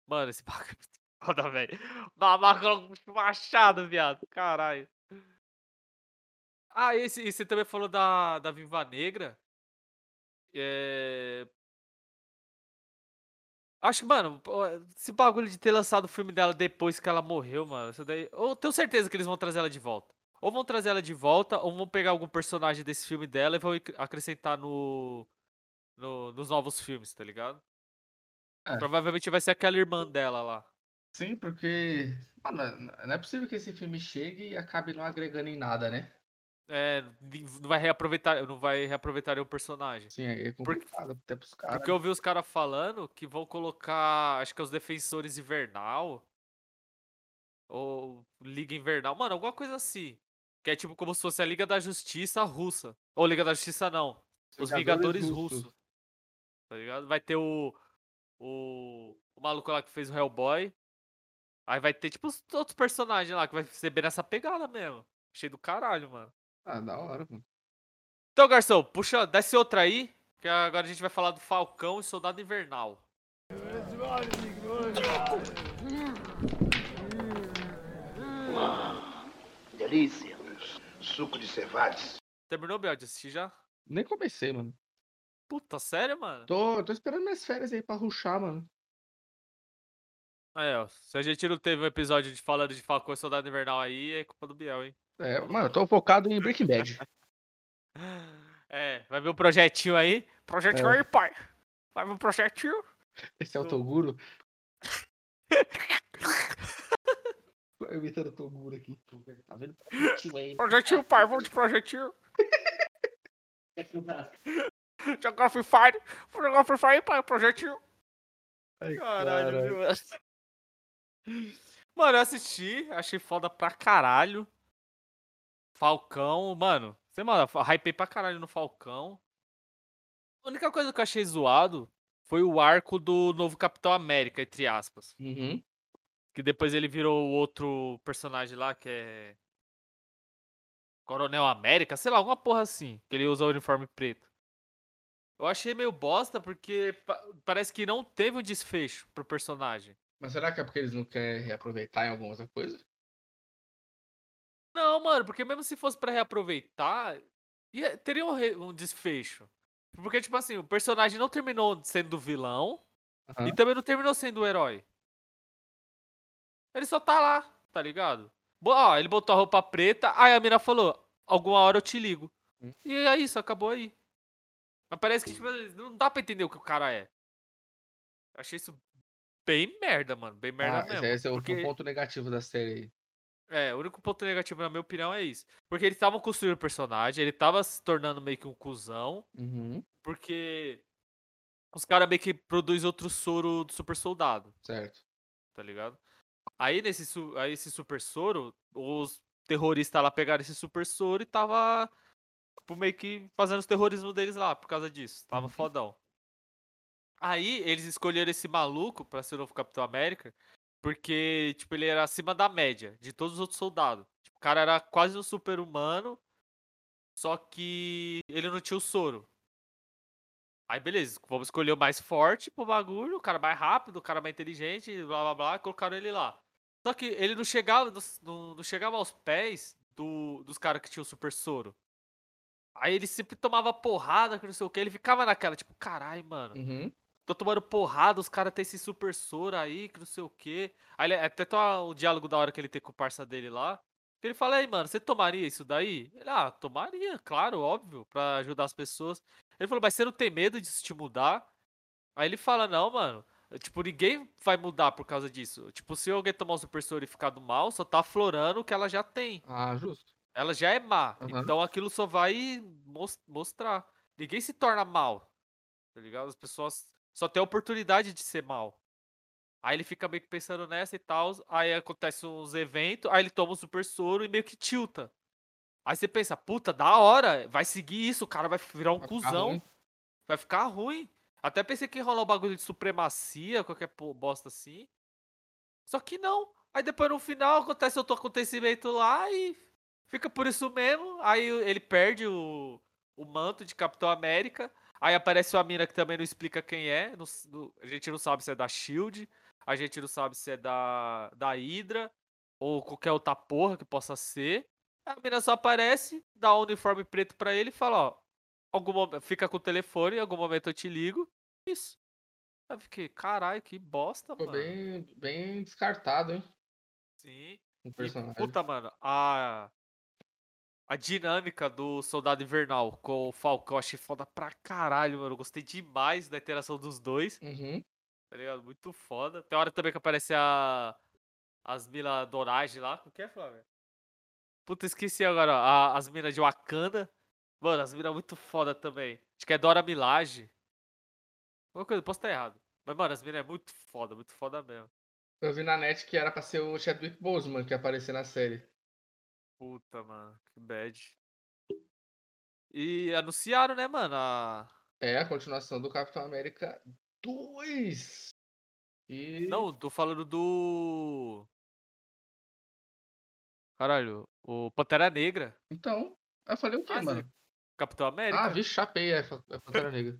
Mano, esse bagulho é foda, velho. Mamaco com machado, viado. Caralho. Ah, esse, e você também falou da, da Viva Negra. É... Acho que, mano, esse bagulho de ter lançado o filme dela depois que ela morreu, mano. Isso daí. Eu tenho certeza que eles vão trazer ela de volta. Ou vão trazer ela de volta, ou vão pegar algum personagem desse filme dela e vão ac- acrescentar no, no- nos novos filmes, tá ligado? É. Provavelmente vai ser aquela irmã dela lá. Sim, porque. Mano, não é possível que esse filme chegue e acabe não agregando em nada, né? É, não vai reaproveitar, não vai reaproveitar o personagem. Sim, é complicado até pros caras. Porque eu vi os caras falando que vão colocar, acho que é os defensores invernal. Ou Liga Invernal. Mano, alguma coisa assim. Que é tipo como se fosse a Liga da Justiça russa. Ou Liga da Justiça não. Os Vingadores russos. Tá ligado? Vai ter o, o. O maluco lá que fez o Hellboy. Aí vai ter, tipo, os outros personagens lá, que vai ser bem nessa pegada mesmo. Cheio do caralho, mano. Ah, da hora, mano. Então, garçom, puxa, desce outra aí. Que agora a gente vai falar do Falcão e Soldado Invernal. Delícia. Suco de cevades. Terminou, Biel, de assistir já? Nem comecei, mano. Puta, sério, mano? Tô, tô esperando minhas férias aí pra ruxar, mano. Aí, ó. Se a gente não teve um episódio de falando de Falcão e Soldado Invernal aí, é culpa do Biel, hein? É, mano, eu tô focado em Breaking Bad. É, vai ver o projetinho aí. Projetinho É. aí, pai. Vai ver o projetinho. Esse é o Toguro. Eu imitando o Toguro aqui. Tá vendo? Projetinho, pai. Vamos de projetinho. Jogar Free Fire. Jogar Free Fire, pai. Projetinho. Ai, Caralho, caralho. viu? Mano, eu assisti, achei foda pra caralho. Falcão, mano, você, mano, hypei pra caralho no Falcão. A única coisa que eu achei zoado foi o arco do novo Capitão América, entre aspas. Uhum. Que depois ele virou outro personagem lá, que é. Coronel América, sei lá, alguma porra assim. Que ele usa o uniforme preto. Eu achei meio bosta porque pa- parece que não teve um desfecho pro personagem. Mas será que é porque eles não querem reaproveitar em alguma outra coisa? Não, mano, porque mesmo se fosse pra reaproveitar, ia- teria um, re- um desfecho. Porque, tipo assim, o personagem não terminou sendo vilão e Aham. também não terminou sendo o herói. Ele só tá lá, tá ligado? Ó, ele botou a roupa preta, aí a mina falou, alguma hora eu te ligo. Hum. E é isso, acabou aí. Mas parece que, tipo, não dá pra entender o que o cara é. Achei isso bem merda, mano. Bem merda Ah, mesmo. esse, esse é o porque- ponto negativo da série aí. É, o único ponto negativo, na minha opinião, é isso. Porque eles estavam construindo o personagem, ele tava se tornando meio que um cuzão, Uhum. porque os caras meio que produzem outro soro do super soldado, Certo. tá ligado? Aí nesse aí esse super soro, os terroristas lá pegaram esse super soro e tava tipo, meio que fazendo os terrorismos deles lá, por causa disso. Tava fodão. Aí, eles escolheram esse maluco pra ser o novo Capitão América, porque, tipo, ele era acima da média de todos os outros soldados. Tipo, o cara era quase um super-humano, só que ele não tinha o soro. Aí, beleza, vamos escolher o mais forte pro bagulho, o cara mais rápido, o cara mais inteligente, blá blá blá, colocaram ele lá. Só que ele não chegava, não, não- chegava aos pés do- dos caras que tinham o super soro. Aí ele sempre tomava porrada, que não sei o que, ele ficava naquela, tipo, caralho, mano. Uhum. Tô tomando porrada, os caras têm esse super soro aí, que não sei o quê. Aí até tem um diálogo da hora que ele tem com o parça dele lá. que Ele fala, aí, mano, você tomaria isso daí? Ele, ah, tomaria, claro, óbvio, pra ajudar as pessoas. Ele falou, mas você não tem medo disso te mudar? Aí ele fala, não, mano. Tipo, ninguém vai mudar por causa disso. Tipo, se alguém tomar um super soro e ficar do mal, só tá aflorando o que ela já tem. Ah, justo. Ela já é má. Aham. Então aquilo só vai mos- mostrar. Ninguém se torna mal. Tá ligado? As pessoas só têm a oportunidade de ser mal. Aí ele fica meio que pensando nessa e tal. Aí acontece uns eventos. Aí ele toma um super soro e meio que tilta. Aí você pensa, puta, da hora. Vai seguir isso. O cara vai virar um Vai cuzão. Vai ficar ruim. Até pensei que ia rolar um bagulho de supremacia, qualquer bosta assim. Só que não. Aí depois no final acontece outro acontecimento lá e fica por isso mesmo. Aí ele perde o, o manto de Capitão América. Aí aparece uma mina que também não explica quem é. não s- não- a gente não sabe se é da Shield. A gente não sabe se é da, da Hydra. Ou qualquer outra porra que possa ser. A mina só aparece, dá um uniforme preto pra ele e fala, ó. Algum momento, fica com o telefone, em algum momento eu te ligo. Isso. Aí eu fiquei, caralho, que bosta, Ficou mano. bem, bem descartado, hein? Sim. O E, puta, mano, a. A dinâmica do Soldado Invernal com o Falcão, eu achei foda pra caralho, mano. Eu gostei demais da interação dos dois, Uhum. tá ligado? Muito foda. Tem hora também que aparece a. As minas Dorage lá. O que é, Flávio? Puta, esqueci agora, a- as minas de Wakanda. Mano, as minas muito foda também. Acho que é Dora Milaje. Alguma coisa, posso estar errado. Mas, mano, as minas é muito foda, muito foda mesmo. Eu vi na net que era pra ser o Chadwick Boseman que ia aparecer na série. Puta, mano, que bad. E anunciaram, né, mano? A... É a continuação do Capitão América 2. E. Não, tô falando do. Caralho, o Pantera Negra. Então. Eu falei o quê, Ah, mano? Capitão América. Ah, vi, chapei, é, é Pantera Negra.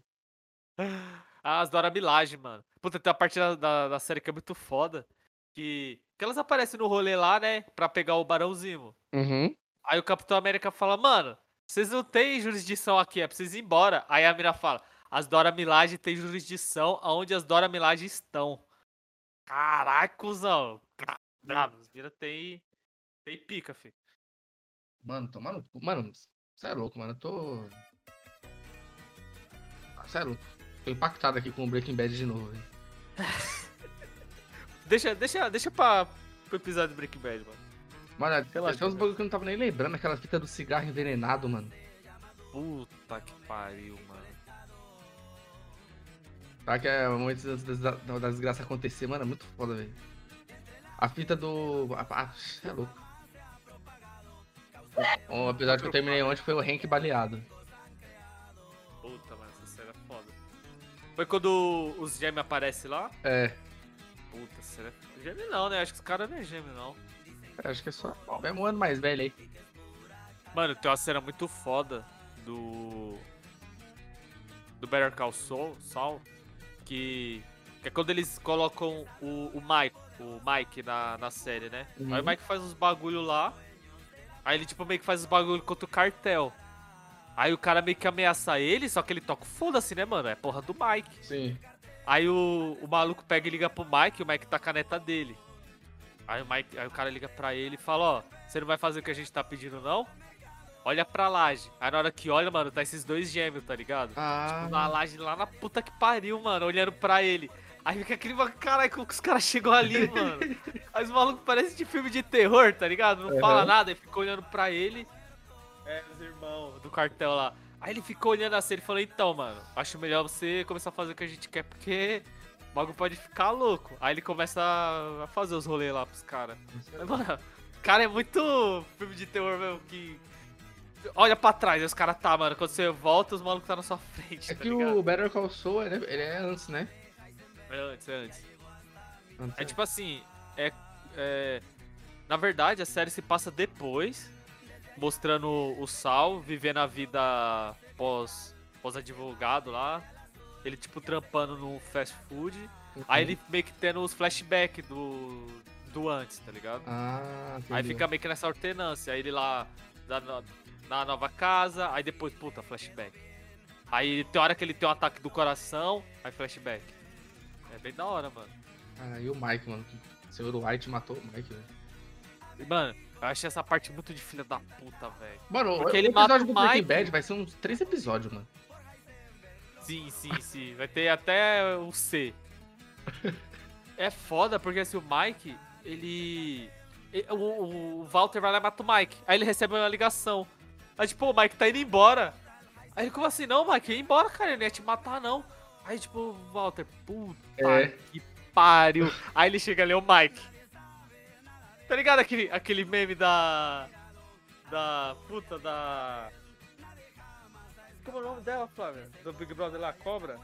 Ah, As Dora Milaje, mano. Puta, tem uma parte da, da, da série que é muito foda. Que, que elas aparecem no rolê lá, né? Pra pegar o Barão Zimo. Uhum. Aí o Capitão América fala, mano, vocês não têm jurisdição aqui, é pra vocês ir embora. Aí a Mira fala, as Dora Milaje têm jurisdição aonde as Dora Milaje estão. Caraca, cuzão. Bravo, os Mira tem, tem pica, filho. Mano, toma no cu. Mano, você é louco, mano. Eu tô. Você é louco. Tô impactado aqui com o Breaking Bad de novo, velho. Deixa, deixa, deixa pra, pro episódio do Breaking Bad, mano. Mano, Relaxa, tem uns cara. bagulho que eu não tava nem lembrando, aquela fita do cigarro envenenado, mano. Puta que pariu, mano. Tá que é o momento antes da, da, da desgraça acontecer, mano, é muito foda, velho. A fita do. Ah, cê é louco. Um episódio que eu terminei ontem foi o Hank baleado. Puta, mano, essa série é foda. Foi quando os gêmeos aparecem lá? É, Puta, série é... Gêmeo não, né? Acho que os caras não é gêmeo, não. acho que é só o mesmo ano mais velho aí. Mano, tem uma cena muito foda do. Do Better Call Saul, Saul que. Que é quando eles colocam o, o Mike, o Mike na, na série, né? Aí o Uhum. Mike faz uns bagulho lá. Aí ele tipo meio que faz os bagulho contra o cartel. Aí o cara meio que ameaça ele, só que ele toca o foda-se, né, mano? É porra do Mike. Sim. Aí o, o maluco pega e liga pro Mike, o Mike tá a caneta dele. Aí o, Mike, aí o cara liga pra ele e fala, ó, você não vai fazer o que a gente tá pedindo, não? Olha pra laje. Aí na hora que olha, mano, tá esses dois gêmeos, tá ligado? Ah. Na laje lá na puta que pariu, mano, olhando pra ele. Aí fica aquele, caralho, como que os caras chegam ali, mano? Aí os malucos parecem de filme de terror, tá ligado? Não fala Aham. nada, e fica olhando pra ele. É, os irmãos do cartel lá. Aí ele ficou olhando assim, ele falou, então, mano, acho melhor você começar a fazer o que a gente quer, porque o bagulho pode ficar louco. Aí ele começa a fazer os rolês lá pros caras. Mano, cara é muito filme de terror mesmo, que olha pra trás, aí os caras tá, mano. Quando você volta, os malucos tá na sua frente. É tá que ligado? o Better Call Saul, ele é, ele é antes, né? É antes, é antes. Antes É tipo assim, é, é- Na verdade, a série se passa depois, mostrando o Sal vivendo a vida pós, pós-advogado lá. Ele, tipo, trampando no fast food. Uhum. Aí ele meio que tendo os flashbacks do, do antes, tá ligado? Ah, Aí entendi. fica meio que nessa alternância. Aí ele lá no- na nova casa, aí depois, puta, flashback. Aí tem hora que ele tem um ataque do coração, aí flashback. É bem da hora, mano. Ah, e o Mike, mano. O senhor White matou o Mike, velho. E, Mano, eu achei essa parte muito de filha da puta, velho. Mano, Porque o ele episódio mata do Breaking Mike. Bad vai ser uns três episódios, mano. Sim, sim, sim. Vai ter até o C. É foda porque assim, o Mike, ele. O, o Walter vai lá e mata o Mike. Aí ele recebe uma ligação. Aí, tipo, o Mike tá indo embora. Aí ele, como assim? Não, Mike, ia embora, cara. Ele não ia te matar, não. Aí, tipo, o Walter, puta É. que pariu. Aí ele chega ali, o Mike. Tá ligado aquele, aquele meme da. Da. Puta, da. Como é o nome dela, Flávia? Do Big Brother lá, Cobra?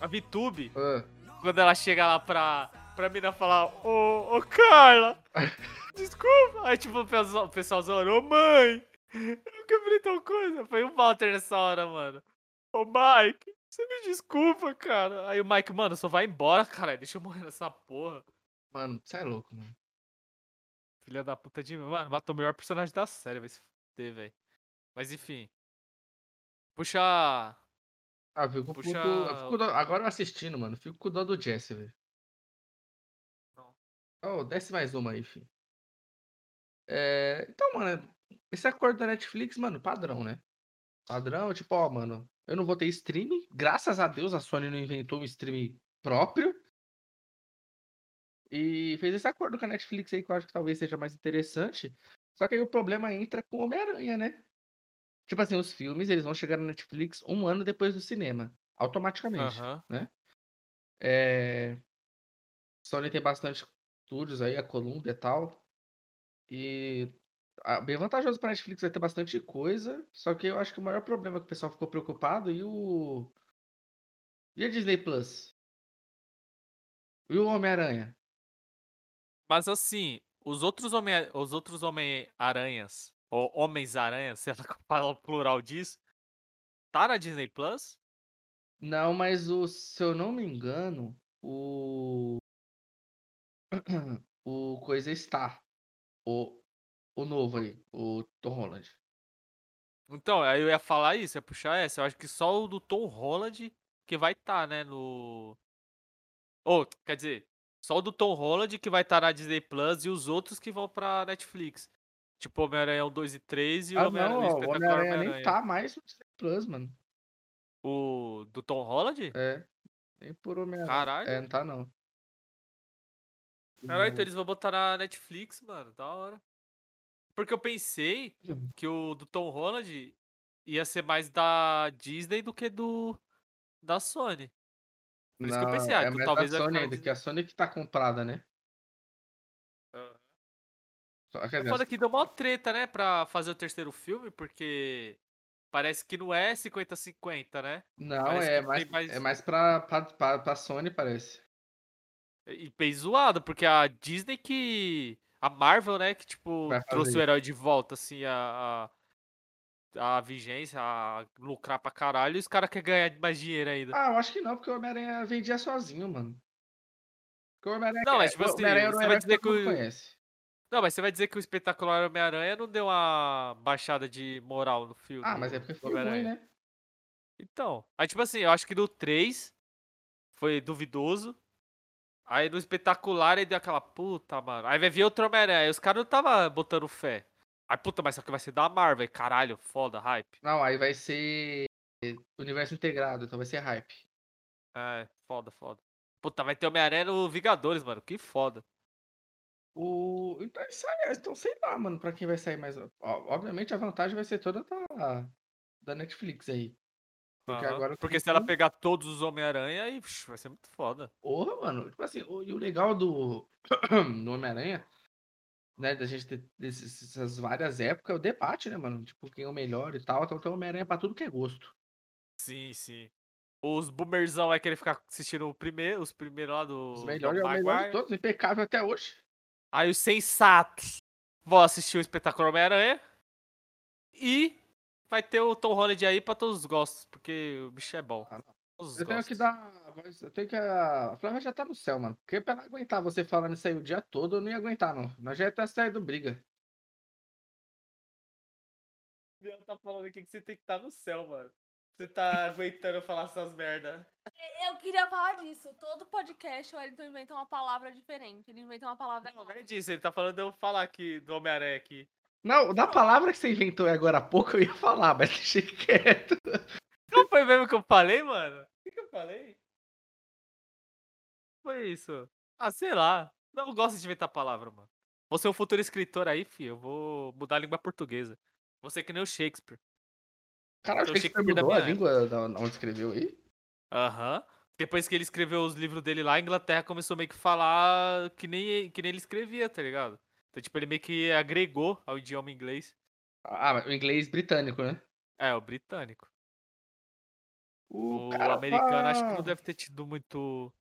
A VTube, Ah, quando ela chega lá pra, pra mina falar, ô, ô Carla, desculpa. Aí tipo, o pessoal, o pessoal zoando, ô mãe, eu quebrei tal coisa. Foi o Walter nessa hora, mano. Ô Mike, você me desculpa, cara. Aí o Mike, mano, só vai embora, cara. Deixa eu morrer nessa porra. mano, você é louco, mano. Filha da puta de mim. Mano, matou o melhor personagem da série, vai se fuder, velho. Mas enfim. Puxa. Ah, eu fico Puxa- fico dó- Agora eu assistindo, mano. Fico com dó do Jesse, velho. Oh, desce mais uma aí, filho. É, Então, mano, esse acordo da Netflix, mano, padrão, né? Padrão, tipo, ó, mano, eu não vou ter streaming. Graças a Deus a Sony não inventou um streaming próprio. E fez esse acordo com a Netflix aí que eu acho que talvez seja mais interessante. Só que aí o problema entra com o Homem-Aranha, né? Tipo assim, os filmes, eles vão chegar na Netflix um ano depois do cinema. Automaticamente. Aham. É... Sony tem bastante estúdios aí, a Columbia e tal. E bem vantajoso pra Netflix, vai ter bastante coisa. Só que eu acho que o maior problema é que o pessoal ficou preocupado e o. E a Disney Plus? E o Homem-Aranha? Mas assim, os outros homem, os outros Homem-Aranhas, ou Homens-Aranhas, se ela fala plural disso, tá na Disney Plus? Não, mas o, se eu não me engano, o. O coisa está. O, o novo aí, o Tom Holland. Então, aí eu ia falar isso, ia puxar essa. Eu acho que só o do Tom Holland que vai estar, né, no... Ou, quer dizer, só o do Tom Holland que vai estar na Disney Plus e os outros que vão pra Netflix. Tipo, Homem-Aranha 1, 2 e 3 e o Ah, Homem-Aranha o Espetacular Homem-Aranha nem Homem-Aranha. tá mais no Disney Plus, mano. O do Tom Holland? É. Nem por Homem-Aranha. Caralho. É, não tá não. Caralho, então eles vão botar na Netflix, mano. Da hora. Porque eu pensei Uhum. que o do Tom Holland ia ser mais da Disney do que do da Sony. Por isso que eu Não, pensei, ah, é que mais talvez da vai Sony ainda, que a Sony que tá comprada, né? Ah. Só, quer É dizer, foda que deu mó treta, né, pra fazer o terceiro filme, porque parece que não é 50-50, né? não, parece é mais, mais- é mais pra, pra, pra, pra Sony, parece. E bem zoado, porque a Disney que. A Marvel, né, que tipo, trouxe o herói de volta, assim, a. A, a vigência, a lucrar pra caralho, e os caras querem ganhar mais dinheiro ainda. Ah, eu acho que não, porque o Homem-Aranha vendia sozinho, mano. Porque o Homem-Aranha Não, é- mas, tipo assim, Homem-Aranha um você vai que dizer mundo que o- conhece. Não, mas você vai dizer que o espetacular Homem-Aranha não deu uma baixada de moral no filme. Ah, mas é porque foi ruim, né? Então, aí tipo assim, eu acho que no 3 foi duvidoso. Aí no espetacular ele deu aquela puta, mano. Aí vai vir outro Homem-Aranha. Aí os caras não tava botando fé. Aí, puta, mas só que vai ser da Marvel. Caralho, foda, hype. Não, aí vai ser universo integrado, então vai ser hype. É, foda, foda. Puta, vai ter Homem-Aranha no Vingadores, mano. Que foda. O... Então, isso aí, então sei lá, mano, pra quem vai sair mais. Obviamente a vantagem vai ser toda da, da Netflix aí. Porque Aham. agora. Porque se ela pegar todos os Homem-Aranha, aí vai ser muito foda. Porra, mano. Tipo assim, o, e o legal do, do Homem-Aranha né, da gente ter essas várias épocas, é o debate, né, mano? Tipo, quem é o melhor e tal. Então tem Homem-Aranha pra tudo que é gosto. Sim, sim. Os boomerzão vai querer ficar assistindo o primeiro, os primeiros lá do. Os do melhores é o melhor de todos, impecável até hoje. Aí os sensatos vão assistir o espetáculo Homem-Aranha. E vai ter o Tom Holland aí pra todos os gostos, porque o bicho é bom. Ah, Eu tenho que gostos. dar. Mas Eu tenho que. A Flávia já tá no céu, mano. Porque pra ela aguentar você falando isso aí o dia todo, eu não ia aguentar, não. Nós já ia ter saído briga. O Biel tá falando aqui que você tem que estar no céu, mano. Você tá aguentando eu falar essas merda. Eu queria falar disso. Todo podcast o Wellington inventa uma palavra diferente. Ele inventa uma palavra. Não, não é disso, ele tá falando de eu falar aqui do Homem-Aranha aqui. Não, da palavra que você inventou agora há pouco eu ia falar, mas deixei quieto. Não foi mesmo que eu falei, mano? O que, que eu falei? Foi isso. Ah, sei lá. Não gosto de inventar palavra, mano. Você é um futuro escritor aí, filho. Eu vou mudar a língua portuguesa. Você é que nem o Shakespeare. Caralho, Então, Shakespeare da mudou a língua da onde escreveu aí? Aham. Depois que ele escreveu os livros dele lá, a Inglaterra começou meio que falar que nem, que nem ele escrevia, tá ligado? Então, tipo, ele meio que agregou ao idioma inglês. Ah, mas o inglês britânico, né? É, o britânico. O, cara americano acho que não deve ter tido muito.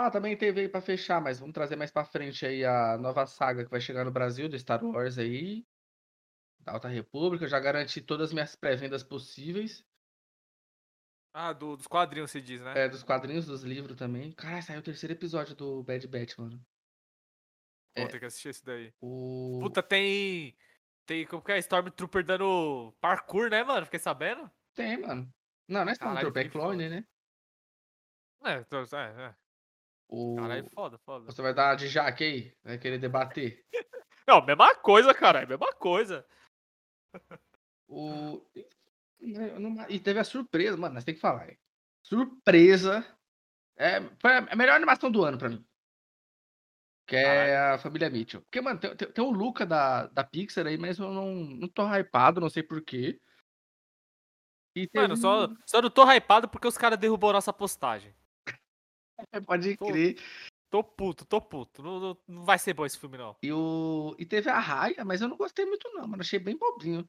Ah, também teve aí pra fechar, mas vamos trazer mais pra frente aí a nova saga que vai chegar no Brasil, do Star Wars aí. Da Alta República. Eu já garanti todas as minhas pré-vendas possíveis. Ah, do- dos quadrinhos se diz, né? É, dos quadrinhos, dos livros também. Caralho, saiu o terceiro episódio do Bad Batch, mano. Vou é. ter que assistir esse daí. O... Puta, tem. Tem. Como que é? Stormtrooper dando parkour, né, mano? Fiquei sabendo? Tem, mano. Não, não é Caralho, Stormtrooper, é que clone, né? É, é, é. O... Caralho, foda, foda. Você vai dar de jaque aí? Vai querer debater? Não, mesma coisa, caralho, mesma coisa. O... E teve a surpresa, mano, nós tem que falar. hein? Surpresa. É, foi a melhor animação do ano pra mim. Que é a família Mitchell. Porque, mano, tem, tem, tem o Luca da, da Pixar aí, mas eu não, não tô hypado, não sei porquê. Teve Mano, só, só não tô hypado porque os caras derrubou nossa postagem. Pode tô- crer. Tô puto, tô puto. Não, não, não vai ser bom esse filme, não. E, o... e teve a Raia, mas eu não gostei muito, não, mano. Achei bem bobinho.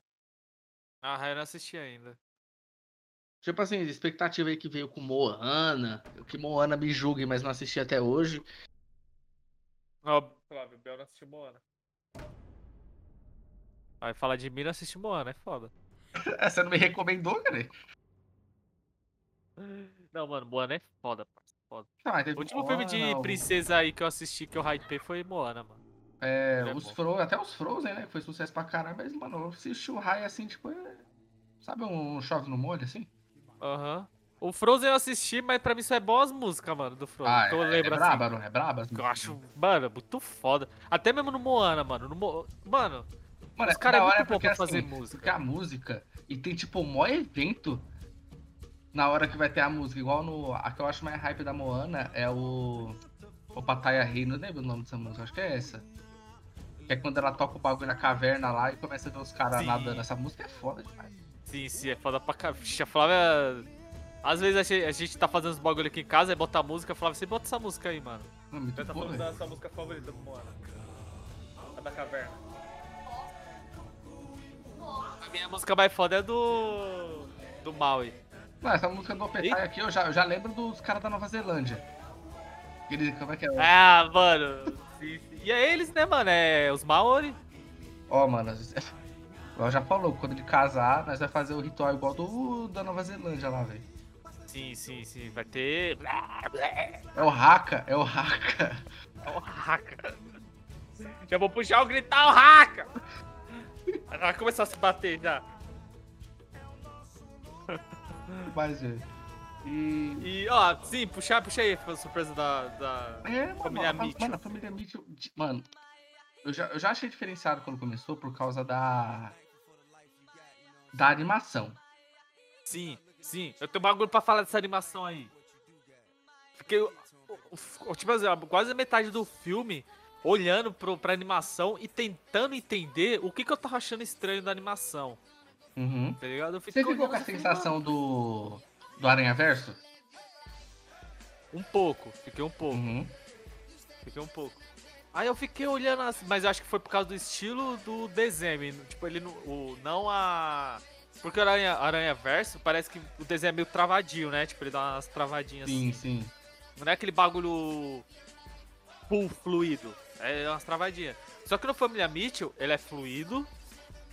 Ah, eu não assisti ainda. Tipo assim, expectativa aí que veio com Moana. Que Moana me julgue, mas não assisti até hoje. Ó, Flávio, o Bel não assistiu Moana. Vai falar de mim não assiste Moana, é foda. Você não me recomendou, cara? Não, mano, Moana é foda, foda. Teve O último filme de Moana, princesa aí que eu assisti, que eu hypei, foi Moana, mano. É, é os bom. Fro... até os Frozen, né? que Foi sucesso pra caramba, mas, mano, eu assisti o Rai assim, tipo. é- Sabe um chove no molho, assim? Aham. O Frozen eu assisti, mas pra mim só é bom as músicas, mano, do Frozen. Ah, eu é, é lembro assim. braba, não é braba? Eu acho, mano, muito foda. Até mesmo no Moana, mano. No Mo... Mano, Mano, os caras é muito bom pra fazer assim, música. Porque a música, e tem tipo o maior evento na hora que vai ter a música, igual no. A que eu acho mais hype da Moana é o. O Pattaya Rei, não lembro o nome dessa música, acho que é essa. Que é quando ela toca o bagulho na caverna lá e começa a ver os caras nadando. Essa música é foda demais. sim, sim, é foda pra caralho. A Flávia. Às vezes a gente, a gente tá fazendo os bagulho aqui em casa, aí bota a música, a Flávia, você bota essa música aí, mano. Não, muito Você tá boa, da sua música favorita do Moana. A da caverna. A minha música mais foda é do. do Maui. Não, essa música do Opetai aqui eu já, eu já lembro dos caras da Nova Zelândia. Aquele, como é que é? Ah, mano. E é eles, né, mano? É os Maori. Ó, mano, ela já falou, quando ele casar, nós vai fazer o ritual igual do da Nova Zelândia lá, velho. Sim, sim, sim. Vai ter. É o Haka, é o Haka. É o Haka. Já vou puxar o gritar o Haka. Vai começar a se bater já. Mas, velho. E. E, ó, sim, puxar, puxa aí a surpresa da. da... É, mano, Família fa- Mitchell. mano, a família Mitchell. Mano, eu já, eu já achei diferenciado quando começou por causa da. Da animação. Sim, sim. Eu tenho bagulho pra falar dessa animação aí. Porque, eu- o- tipo assim, quase a metade do filme olhando pro, pra animação e tentando entender o que, que eu tava achando estranho da animação. Uhum. Tá ligado? Você ficou com a sensação do. Do Aranha Verso? "Mano, Um pouco, fiquei um pouco, Uhum. fiquei um pouco. Aí eu fiquei olhando assim, mas eu acho que foi por causa do estilo do desenho. Tipo, ele não. O, não a. Porque o Aranha, Aranha Verso parece que o desenho é meio travadinho, né? Tipo, ele dá umas travadinhas Sim, assim. sim. Não é aquele bagulho full fluido. É umas travadinhas. Só que no Família Mitchell, ele é fluido.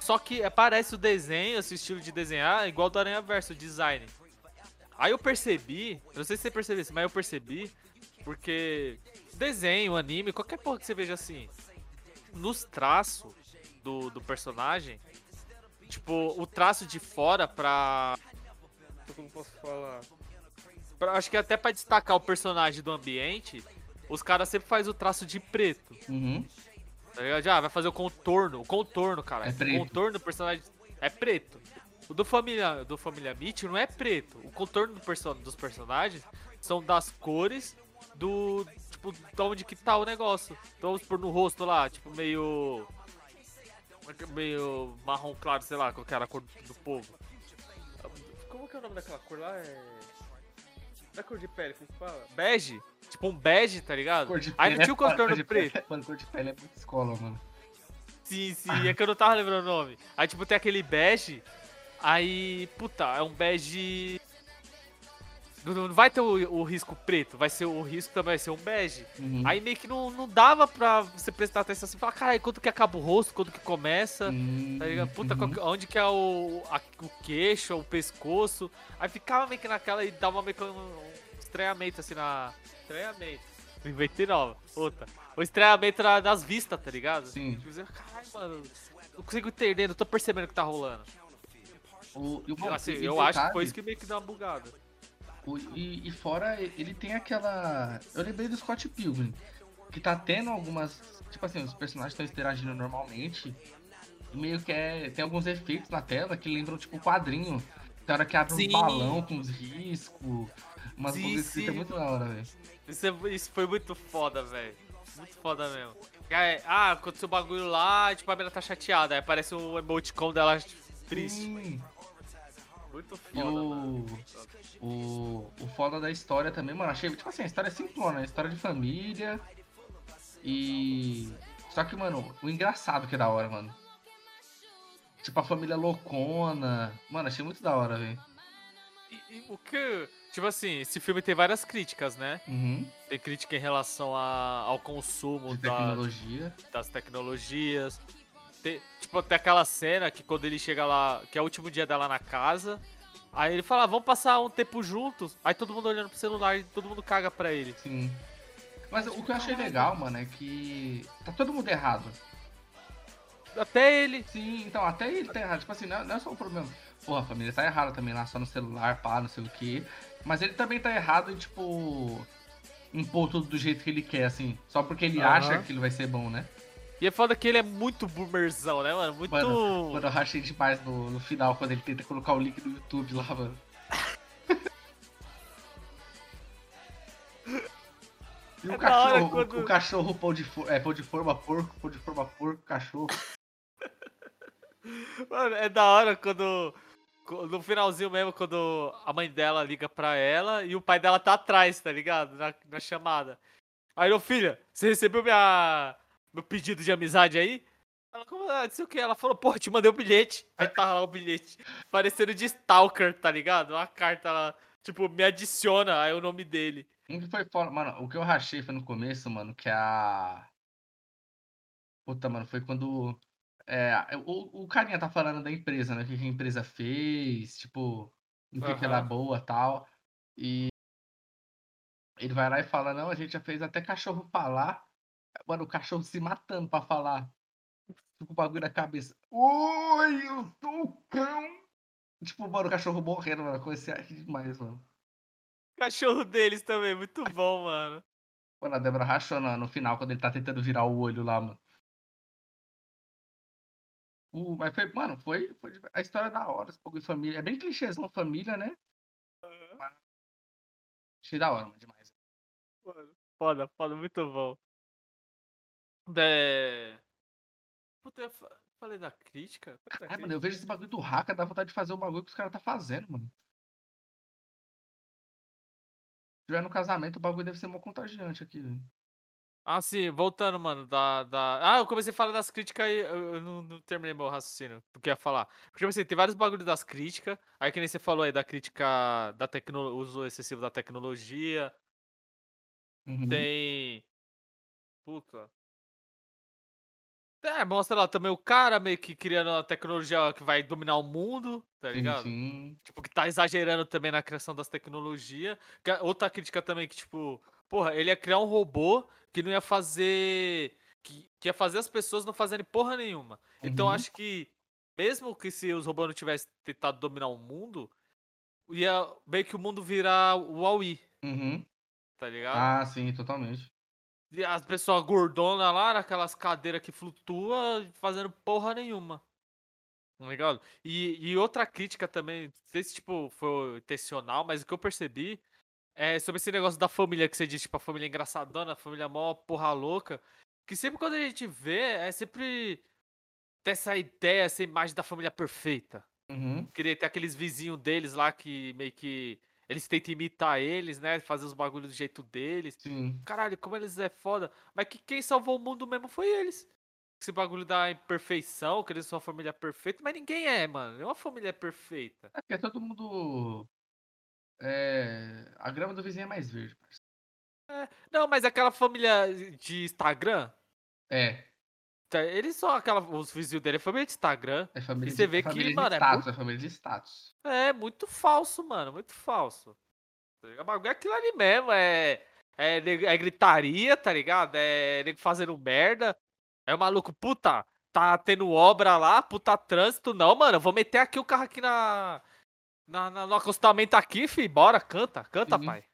Só que é- parece o desenho, esse estilo de desenhar, igual do Aranha Verso, o design. Aí eu percebi, eu não sei se você percebeu isso, mas eu percebi, porque desenho, anime, qualquer porra que você veja assim, nos traços do, do personagem, tipo, o traço de fora pra. Como posso falar? Pra- acho que até pra destacar o personagem do ambiente, os caras sempre fazem o traço de preto. Uhum. Tá ligado? Já vai fazer o contorno. O contorno, cara. É preto. O contorno do personagem é preto. O do Família, do família Mitchell não é preto. O contorno do perso dos personagens são das cores do. Tipo, de onde que tá o negócio. Então, vamos por no rosto lá, tipo, meio. Meio marrom claro, sei lá, qual que era a cor do povo. Como que é o nome daquela cor lá? É. Da cor de pele, como que fala? Bege? Tipo um bege, tá ligado? Cor de Aí pele não tinha o é contorno preto. é- Mano, cor de pele é muito escola, mano. Sim, sim, é que eu não tava lembrando o nome. Aí, tipo, tem aquele bege. Aí, puta, é um bege. Não, não vai ter o, o risco preto, vai ser o risco também vai ser um bege. Uhum. Aí meio que não, não dava pra você prestar atenção assim, falar, caralho, quando que acaba o rosto, quando que começa, Hum, tá ligado? Puta, uhum. qual onde que é o, a- o queixo, o pescoço. Aí ficava meio que naquela e dava meio que um, um estranhamento assim na. Estranhamento. Inventei nova. Puta. O estranhamento na- nas vistas, tá ligado? Sim. Tipo, caralho, mano, não consigo entender, não tô percebendo o que tá rolando. O, assim, e- e eu acho que foi isso que meio que deu uma bugada. O- e, e fora, ele tem aquela. Eu lembrei do Scott Pilgrim. Que tá tendo algumas. Tipo assim, os personagens estão interagindo normalmente. E meio que é. Tem alguns efeitos na tela que lembram, tipo, quadrinho. Tem hora que abre Sim. um balão com os riscos. Umas Sim, coisas escritas sim. muito da hora, velho. Isso, é- isso foi muito foda, velho. Muito foda mesmo. É, ah, aconteceu o bagulho lá, tipo, a menina tá chateada. Aí aparece o emoticon dela triste. Sim. Muito E foda, mano. O, o, foda da história também, mano, achei, tipo assim, a história é simplona, né? História de família. E. Só que, mano, o engraçado que é da hora, mano. Tipo, a família loucona. Mano, achei muito da hora, velho. O que. Tipo assim, esse filme tem várias críticas, né? Uhum. Tem crítica em relação a- ao consumo De tecnologia. das tecnologias. Tem, tipo, até aquela cena que quando ele chega lá, que é o último dia dela na casa. Aí ele fala, "Ah, vamos passar um tempo juntos. Aí todo mundo olhando pro celular e todo mundo caga pra ele. Sim. Mas o que eu achei legal, mano, é que. Tá todo mundo errado. Até ele. Sim, então, até ele tá errado. Tipo assim, não é, não é só o problema. Porra, a família tá errada também lá, só no celular, pá, não sei o quê. Mas ele também tá errado em, tipo. Impor tudo do jeito que ele quer, assim. Só porque ele Aham. acha que aquilo vai ser bom, né? E é foda que ele é muito boomerzão, né, mano? Muito. Mano, Mano, eu rachei demais no, no final, quando ele tenta colocar o link no YouTube lá, mano. E É o hora cachorro, o- quando- o, cachorro pão de, for, é, pão de forma porco, pão de forma porco, cachorro. Mano, é da hora quando. No finalzinho mesmo, quando a mãe dela liga pra ela e o pai dela tá atrás, tá ligado? Na, na chamada. Aí, ô filha, você recebeu minha, meu pedido de amizade aí? Ela, como, ah, sei o que. Ela falou, pô, te mandei o bilhete. Aí tá lá o bilhete. Parecendo de Stalker, tá ligado? Uma carta lá, tipo, me adiciona, aí é o nome dele. Um que foi fora. Mano, o que eu rachei foi no começo, mano, que a. Puta, mano, foi quando. É, o, o carinha tá falando da empresa, né? O que a empresa fez, tipo, no que, que ela é boa tal. E. Ele vai lá e fala: Não, a gente já fez até cachorro falar. Mano, o cachorro se matando pra falar. Fica o bagulho na cabeça. Oi, eu sou o cão. Tipo, mano, o cachorro morrendo, mano. Comecei a rir demais, mano. Cachorro deles também, muito bom, mano. Mano, a Débora rachou no, no final, quando ele tá tentando virar o olho lá, mano. Uh, mas foi, mano, foi, foi a história é da hora, esse bagulho de família. É bem clichêzão família, né? Mas Achei da hora, mano, demais. Mano, foda, foda, muito bom. É... Puta, eu fa- falei da crítica? Ai, mano, eu vejo esse bagulho do hacker, dá vontade de fazer o bagulho que os caras tá fazendo, mano. Se tiver no casamento, o bagulho deve ser mó contagiante aqui, velho. Ah, sim, voltando, mano, da, da... Ah, eu comecei a falar das críticas e eu, não, não terminei meu raciocínio, do que ia falar. Porque, tipo assim, tem vários bagulhos das críticas, aí que nem você falou aí da crítica da tecno... uso excessivo da tecnologia, Uhum. tem... Puta... É, mostra lá também o cara meio que criando a tecnologia que vai dominar o mundo, tá Sim, ligado? sim. Tipo, que tá exagerando também na criação das tecnologias. É Outra crítica também que, tipo, porra, ele ia criar um robô que não ia fazer. Que, que ia fazer as pessoas não fazerem porra nenhuma. Então Uhum. acho que, mesmo que se os robôs não tivessem tentado dominar o mundo, ia meio que o mundo virar o Huawei, Uhum. tá ligado? Ah, sim, totalmente. As pessoas gordonas lá, naquelas cadeiras que flutuam, fazendo porra nenhuma. Tá ligado? E, e outra crítica também, não sei se tipo, foi intencional, mas o que eu percebi é sobre esse negócio da família que você diz, tipo, a família engraçadona, a família mó porra louca. Que sempre quando a gente vê, é sempre ter essa ideia, essa imagem da família perfeita. Uhum. Querer ter aqueles vizinhos deles lá que meio que. Eles tentam imitar eles, né? Fazer os bagulhos do jeito deles. Sim. Caralho, como eles é foda. Mas que quem salvou o mundo mesmo foi eles. Esse bagulho da imperfeição, que eles são uma família perfeita, mas ninguém é, mano. Nenhuma família é perfeita. É porque todo mundo. É... A grama do vizinho é mais verde, parceiro. Não, mas aquela família de Instagram, É. tá, eles são aquela. Os vizinhos dele é família de Instagram. É família E você de, vê é que, família de mano, é status, muito- é família de status. É muito falso, mano. Muito falso. Tá? O bagulho é aquilo ali mesmo. É, é, é gritaria, tá ligado? É nego fazendo merda. É o maluco, puta, tá tendo obra lá, puta trânsito. Não, mano, eu vou meter aqui o carro aqui na, na, na- no acostamento aqui, fi. Bora, canta, canta, Sim. pai.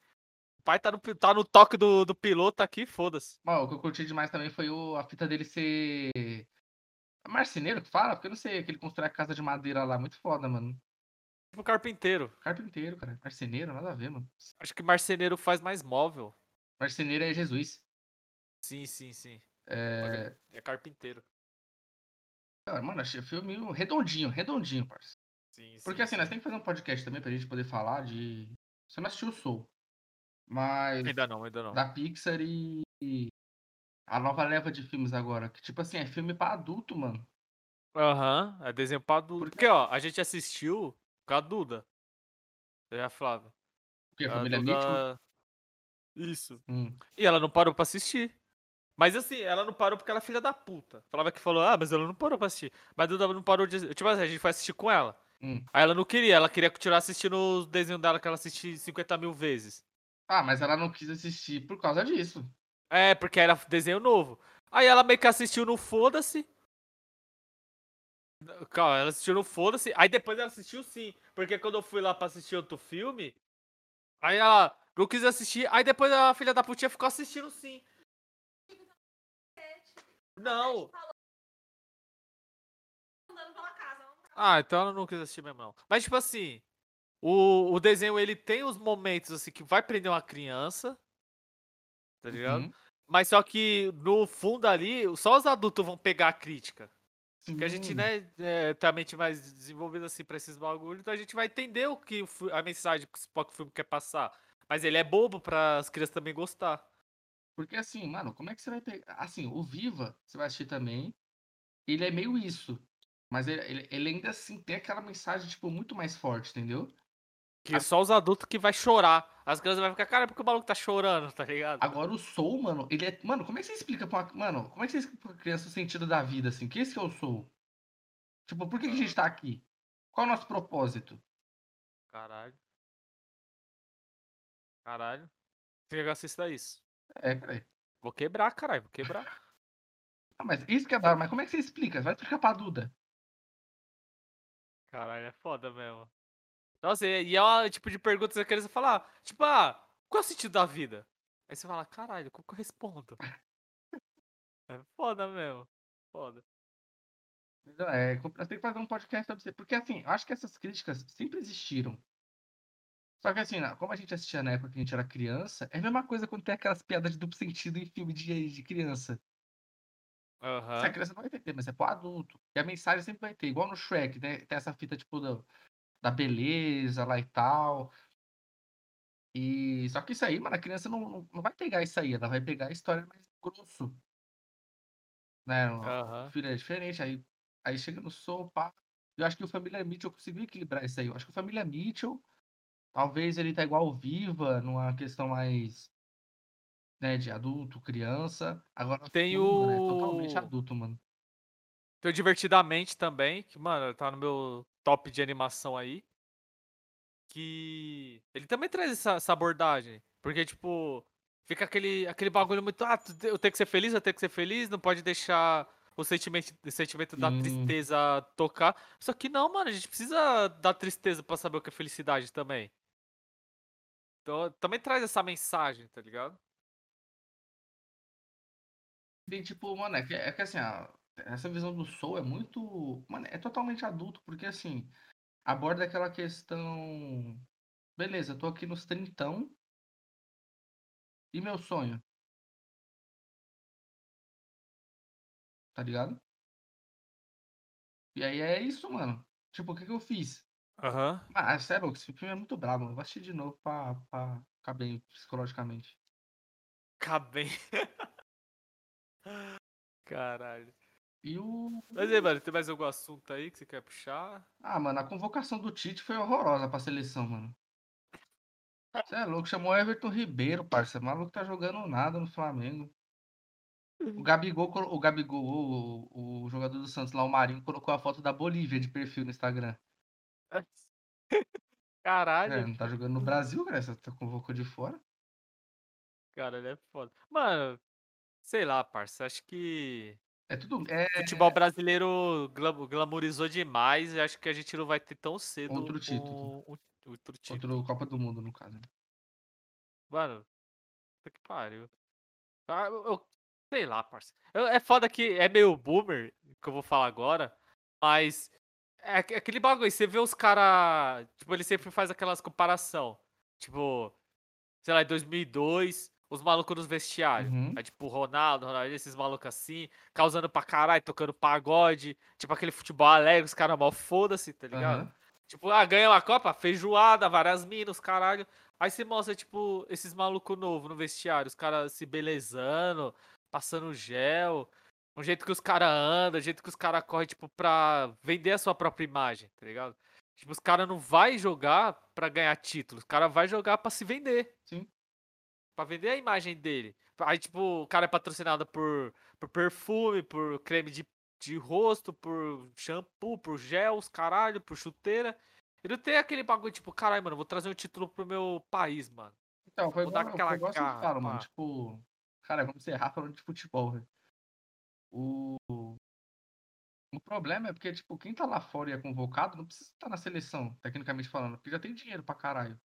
O pai tá no, tá no toque do, do piloto aqui, foda-se. Bom, o que eu curti demais também foi o, a fita dele ser. É marceneiro que fala? Porque eu não sei, que ele constrói a casa de madeira lá. Muito foda, mano. Tipo carpinteiro. Carpinteiro, cara. Marceneiro, nada a ver, mano. Acho que marceneiro faz mais móvel. Marceneiro é Jesus. Sim, sim, sim. É. É carpinteiro. Cara, mano, achei o filme redondinho, redondinho, parceiro. Sim, Porque sim, assim, nós sim. temos que fazer um podcast também pra gente poder falar de. Você não assistiu o Soul. Mas. Ainda não, ainda não. Da Pixar e. e A nova leva de filmes agora. Que, tipo assim, é filme pra adulto, mano. Aham, é desenho pra adulto. Porque- ó, a gente assistiu com a Duda. Eu já falava. Porque a A família Duda- Mitchell. Isso. Hum. E ela não parou pra assistir. Mas assim, ela não parou porque ela é filha da puta. Falava que falou, ah, mas ela não parou pra assistir. Mas a Duda não parou de. Tipo assim, a gente foi assistir com ela. Hum. Aí ela não queria, ela queria continuar assistindo os desenhos dela que ela assistiu 50 mil vezes. Ah, mas ela não quis assistir por causa disso. É, porque era desenho novo. Aí ela meio que assistiu no Foda-se. Calma, ela assistiu no Foda-se. Aí depois ela assistiu sim. Porque quando eu fui lá pra assistir outro filme, aí ela não quis assistir. Aí depois a filha da putinha ficou assistindo sim. Não. Andando pela casa. não- Ah, então ela não quis assistir mesmo, não. Mas, tipo assim, o, o desenho ele tem os momentos assim que vai prender uma criança. Tá ligado? Uhum. Mas só que no fundo ali, só os adultos vão pegar a crítica. Porque a gente, Sim. né, é, tem a mente mais desenvolvida assim pra esses bagulhos, então a gente vai entender o que o a mensagem que próprio filme quer passar. Mas ele é bobo pra as crianças também gostar. Porque assim, mano, como é que você vai pegar. Assim, o Viva, você vai assistir também. Ele é meio isso. Mas ele, ele, ele ainda assim tem aquela mensagem, tipo, muito mais forte, entendeu? Que A- só os adultos que vai chorar. As crianças vão ficar, cara, porque o maluco tá chorando, tá ligado? Agora o Soul, mano, ele é. Mano, como é que você explica pra uma. Mano, como é que você explica pra criança o sentido da vida, assim? Que esse que é o Soul? Tipo, por que, que a gente tá aqui? Qual é o nosso propósito? Caralho. Caralho. Você já assista isso. É, cara. Vou quebrar, caralho, vou quebrar. Ah, mas isso que é da mas como é que você explica? Vai explicar pra Duda. Caralho, é foda mesmo. Nossa, e e é o tipo de pergunta que você quer falar. Tipo, ah, qual é o sentido da vida? Aí você fala, caralho, como que eu respondo? É foda mesmo. Foda. É, temos que fazer um podcast sobre isso. Porque assim, eu acho que essas críticas sempre existiram. Só que assim, como a gente assistia na época que a gente era criança, é a mesma coisa quando tem aquelas piadas de duplo sentido em filme de, de criança. Se a criança não vai entender, mas é pro adulto. E a mensagem sempre vai ter, igual no Shrek, né? Tem essa fita, tipo, do- da beleza lá e tal. E só que isso aí, mano, a criança não, não, vai pegar isso aí, ela vai pegar a história mais grosso. Né? O Aham. filho é diferente, aí, aí chega no Soul, pá. Eu acho que o Família Mitchell conseguiu equilibrar isso aí. Eu acho que o Família Mitchell, talvez ele tá igual o Viva, numa questão mais né, de adulto, criança. Agora Tem Suga, né, totalmente o- adulto, mano. Tem o Divertidamente também, que, mano, tá no meu top de animação aí. Que ele também traz essa, essa abordagem. Porque, tipo, fica aquele, aquele bagulho muito. Ah, eu tenho que ser feliz, eu tenho que ser feliz, não pode deixar o sentimento, o sentimento da Sim. tristeza tocar. Só que não, mano, a gente precisa da tristeza pra saber o que é felicidade também. Então, também traz essa mensagem, tá ligado? Tem tipo, mano, é que, é que assim, a- essa visão do Soul é muito. Mano, é totalmente adulto, porque assim, aborda aquela questão. Beleza, eu tô aqui nos trintão. E meu sonho? Tá ligado? E aí é isso, mano. Tipo, o que que eu fiz? Aham. Ah, sério, esse filme é muito brabo, mano. Vou assistir de novo pra, pra ficar bem psicologicamente. Acabei. Caralho. E o. Mas aí, mano, tem mais algum assunto aí que você quer puxar? Ah, mano, a convocação do Tite foi horrorosa pra seleção, mano. Você é louco, chamou Everton Ribeiro, parça. O maluco tá jogando nada no Flamengo. O Gabigol, colo- o Gabigol, o, o jogador do Santos lá, o Marinho, colocou a foto da Bolívia de perfil no Instagram. É, Caralho, não tá jogando no Brasil, cara. Você tá convocou de fora. cara, ele é foda. Mano, sei lá, parça, acho que É tudo. É futebol brasileiro glam- glamourizou demais e acho que a gente não vai ter tão cedo Outro título. um- um- outro título. outro Copa do Mundo, no caso. né? Mano, puta que pariu. Ah, eu, eu- sei lá, parça. Eu- é foda que é meio boomer, que eu vou falar agora, mas é aque- aquele bagulho, você vê os caras, tipo, ele sempre faz aquelas comparação. Tipo, sei lá, em 2002, os malucos nos vestiários. Uhum. Aí, tipo, o Ronaldo, Ronaldo, esses malucos assim, causando pra caralho, tocando pagode, tipo aquele futebol alegre, os caras mal foda-se, tá ligado? Aham. Tipo, ah, ganha uma Copa, feijoada, várias minas, caralho. Aí você mostra, tipo, esses malucos novos no vestiário, os caras se belezando, passando gel, o jeito que os caras andam, o jeito que os caras correm, tipo, pra vender a sua própria imagem, tá ligado? Tipo, os caras não vai jogar pra ganhar título, os caras vai jogar pra se vender. Sim. Pra vender a imagem dele. Aí, tipo, o cara é patrocinado por, por perfume, por creme de, de rosto, por shampoo, por gel, os caralho, por chuteira. Ele tem aquele bagulho, tipo, caralho, mano, vou trazer um título pro meu país, mano. Então, foi Vou dar igual, aquela foi sempre garra, falo, mano. Tipo, cara, vamos encerrar falando de futebol, velho. O... o problema é porque, tipo, quem tá lá fora e é convocado não precisa estar na seleção, tecnicamente falando, porque já tem dinheiro pra caralho.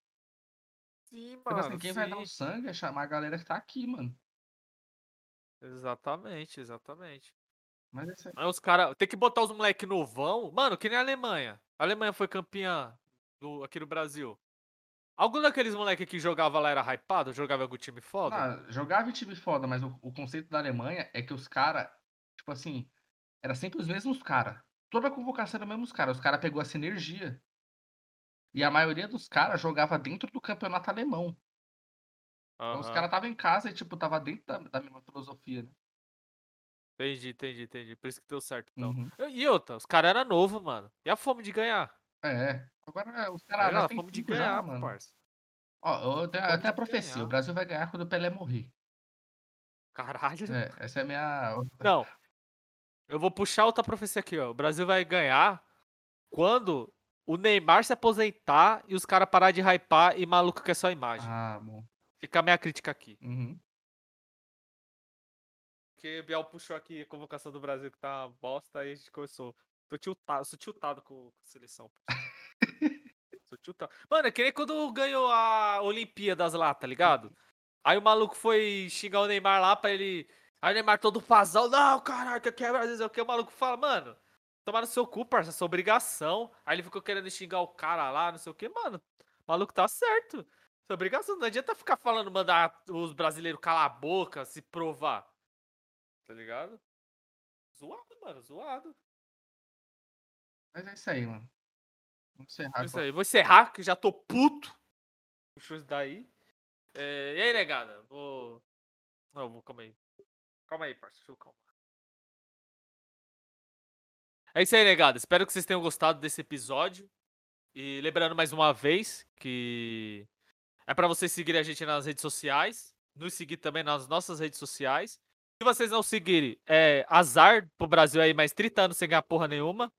Sim, Tipo assim, quem vai dar o sangue é chamar a galera que tá aqui, mano. Exatamente, exatamente. Mas é isso aí. Aí os caras. Tem que botar os moleque novão. Mano, que nem a Alemanha. A Alemanha foi campeã do, aqui no Brasil. Algum daqueles moleque que jogava lá era hypado? Jogava em algum time foda? Ah, jogava em time foda, mas o, o conceito da Alemanha é que os caras, tipo assim, era sempre os mesmos caras. Toda a convocação era os mesmos caras. Os caras pegou a sinergia. E a maioria dos caras jogava dentro do campeonato alemão. Então os caras estavam em casa e, tipo, tava dentro da, da mesma filosofia, né? Entendi, entendi, entendi. Por isso que deu certo, então. Uhum. E outra, os caras eram novos, mano. E a fome de ganhar? É. Agora os caras já fome de filho já, ganhar, mano. parça. Ó, eu tenho, eu tenho a profecia. ganhar. O Brasil vai ganhar quando o Pelé morrer. Caralho. É, essa é a minha. Não. Eu vou puxar outra profecia aqui, ó. O Brasil vai ganhar quando o Neymar se aposentar e os caras parar de hypar e maluco quer só imagem. Ah, bom. Fica a minha crítica aqui. Uhum. Porque Biel puxou aqui a convocação do Brasil que tá uma bosta, aí a gente começou. Tô tiltado, sou tiltado com a seleção. sou tiltado. Mano, é que nem quando ganhou a Olimpíadas lá, tá ligado? Aí o maluco foi xingar o Neymar lá pra ele. Aí o Neymar todo fazão, não, caralho, que é Brasil, o que? O maluco fala, mano, tomar no seu cu, parça, sua obrigação. Aí ele ficou querendo xingar o cara lá, não sei o que, mano. O maluco tá certo. Sua obrigação, não adianta ficar falando, mandar os brasileiros calar a boca, se provar. Tá ligado? Zoado, mano, zoado. Mas é isso aí, mano. Vamos encerrar. É Isso aí, vou encerrar, que já tô puto. Puxou isso daí. É, e aí, negada? Vou. Não, vou, calma aí. Calma aí, parça. Deixa eu calma. É isso aí, negada. Espero que vocês tenham gostado desse episódio. E lembrando mais uma vez que é pra vocês seguirem a gente nas redes sociais. Nos seguir também nas nossas redes sociais. Se vocês não seguirem, é azar pro Brasil aí mais 30 anos sem ganhar porra nenhuma.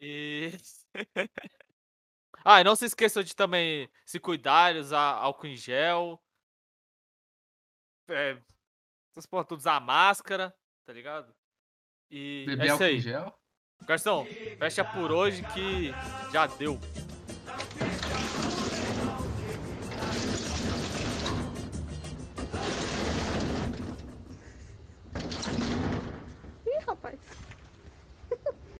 E. ah, e não se esqueçam de também se cuidarem, usar álcool em gel. É, essas porra, usar máscara, tá ligado? E é Beber isso álcool em gel. Garçom, fecha por hoje que já deu.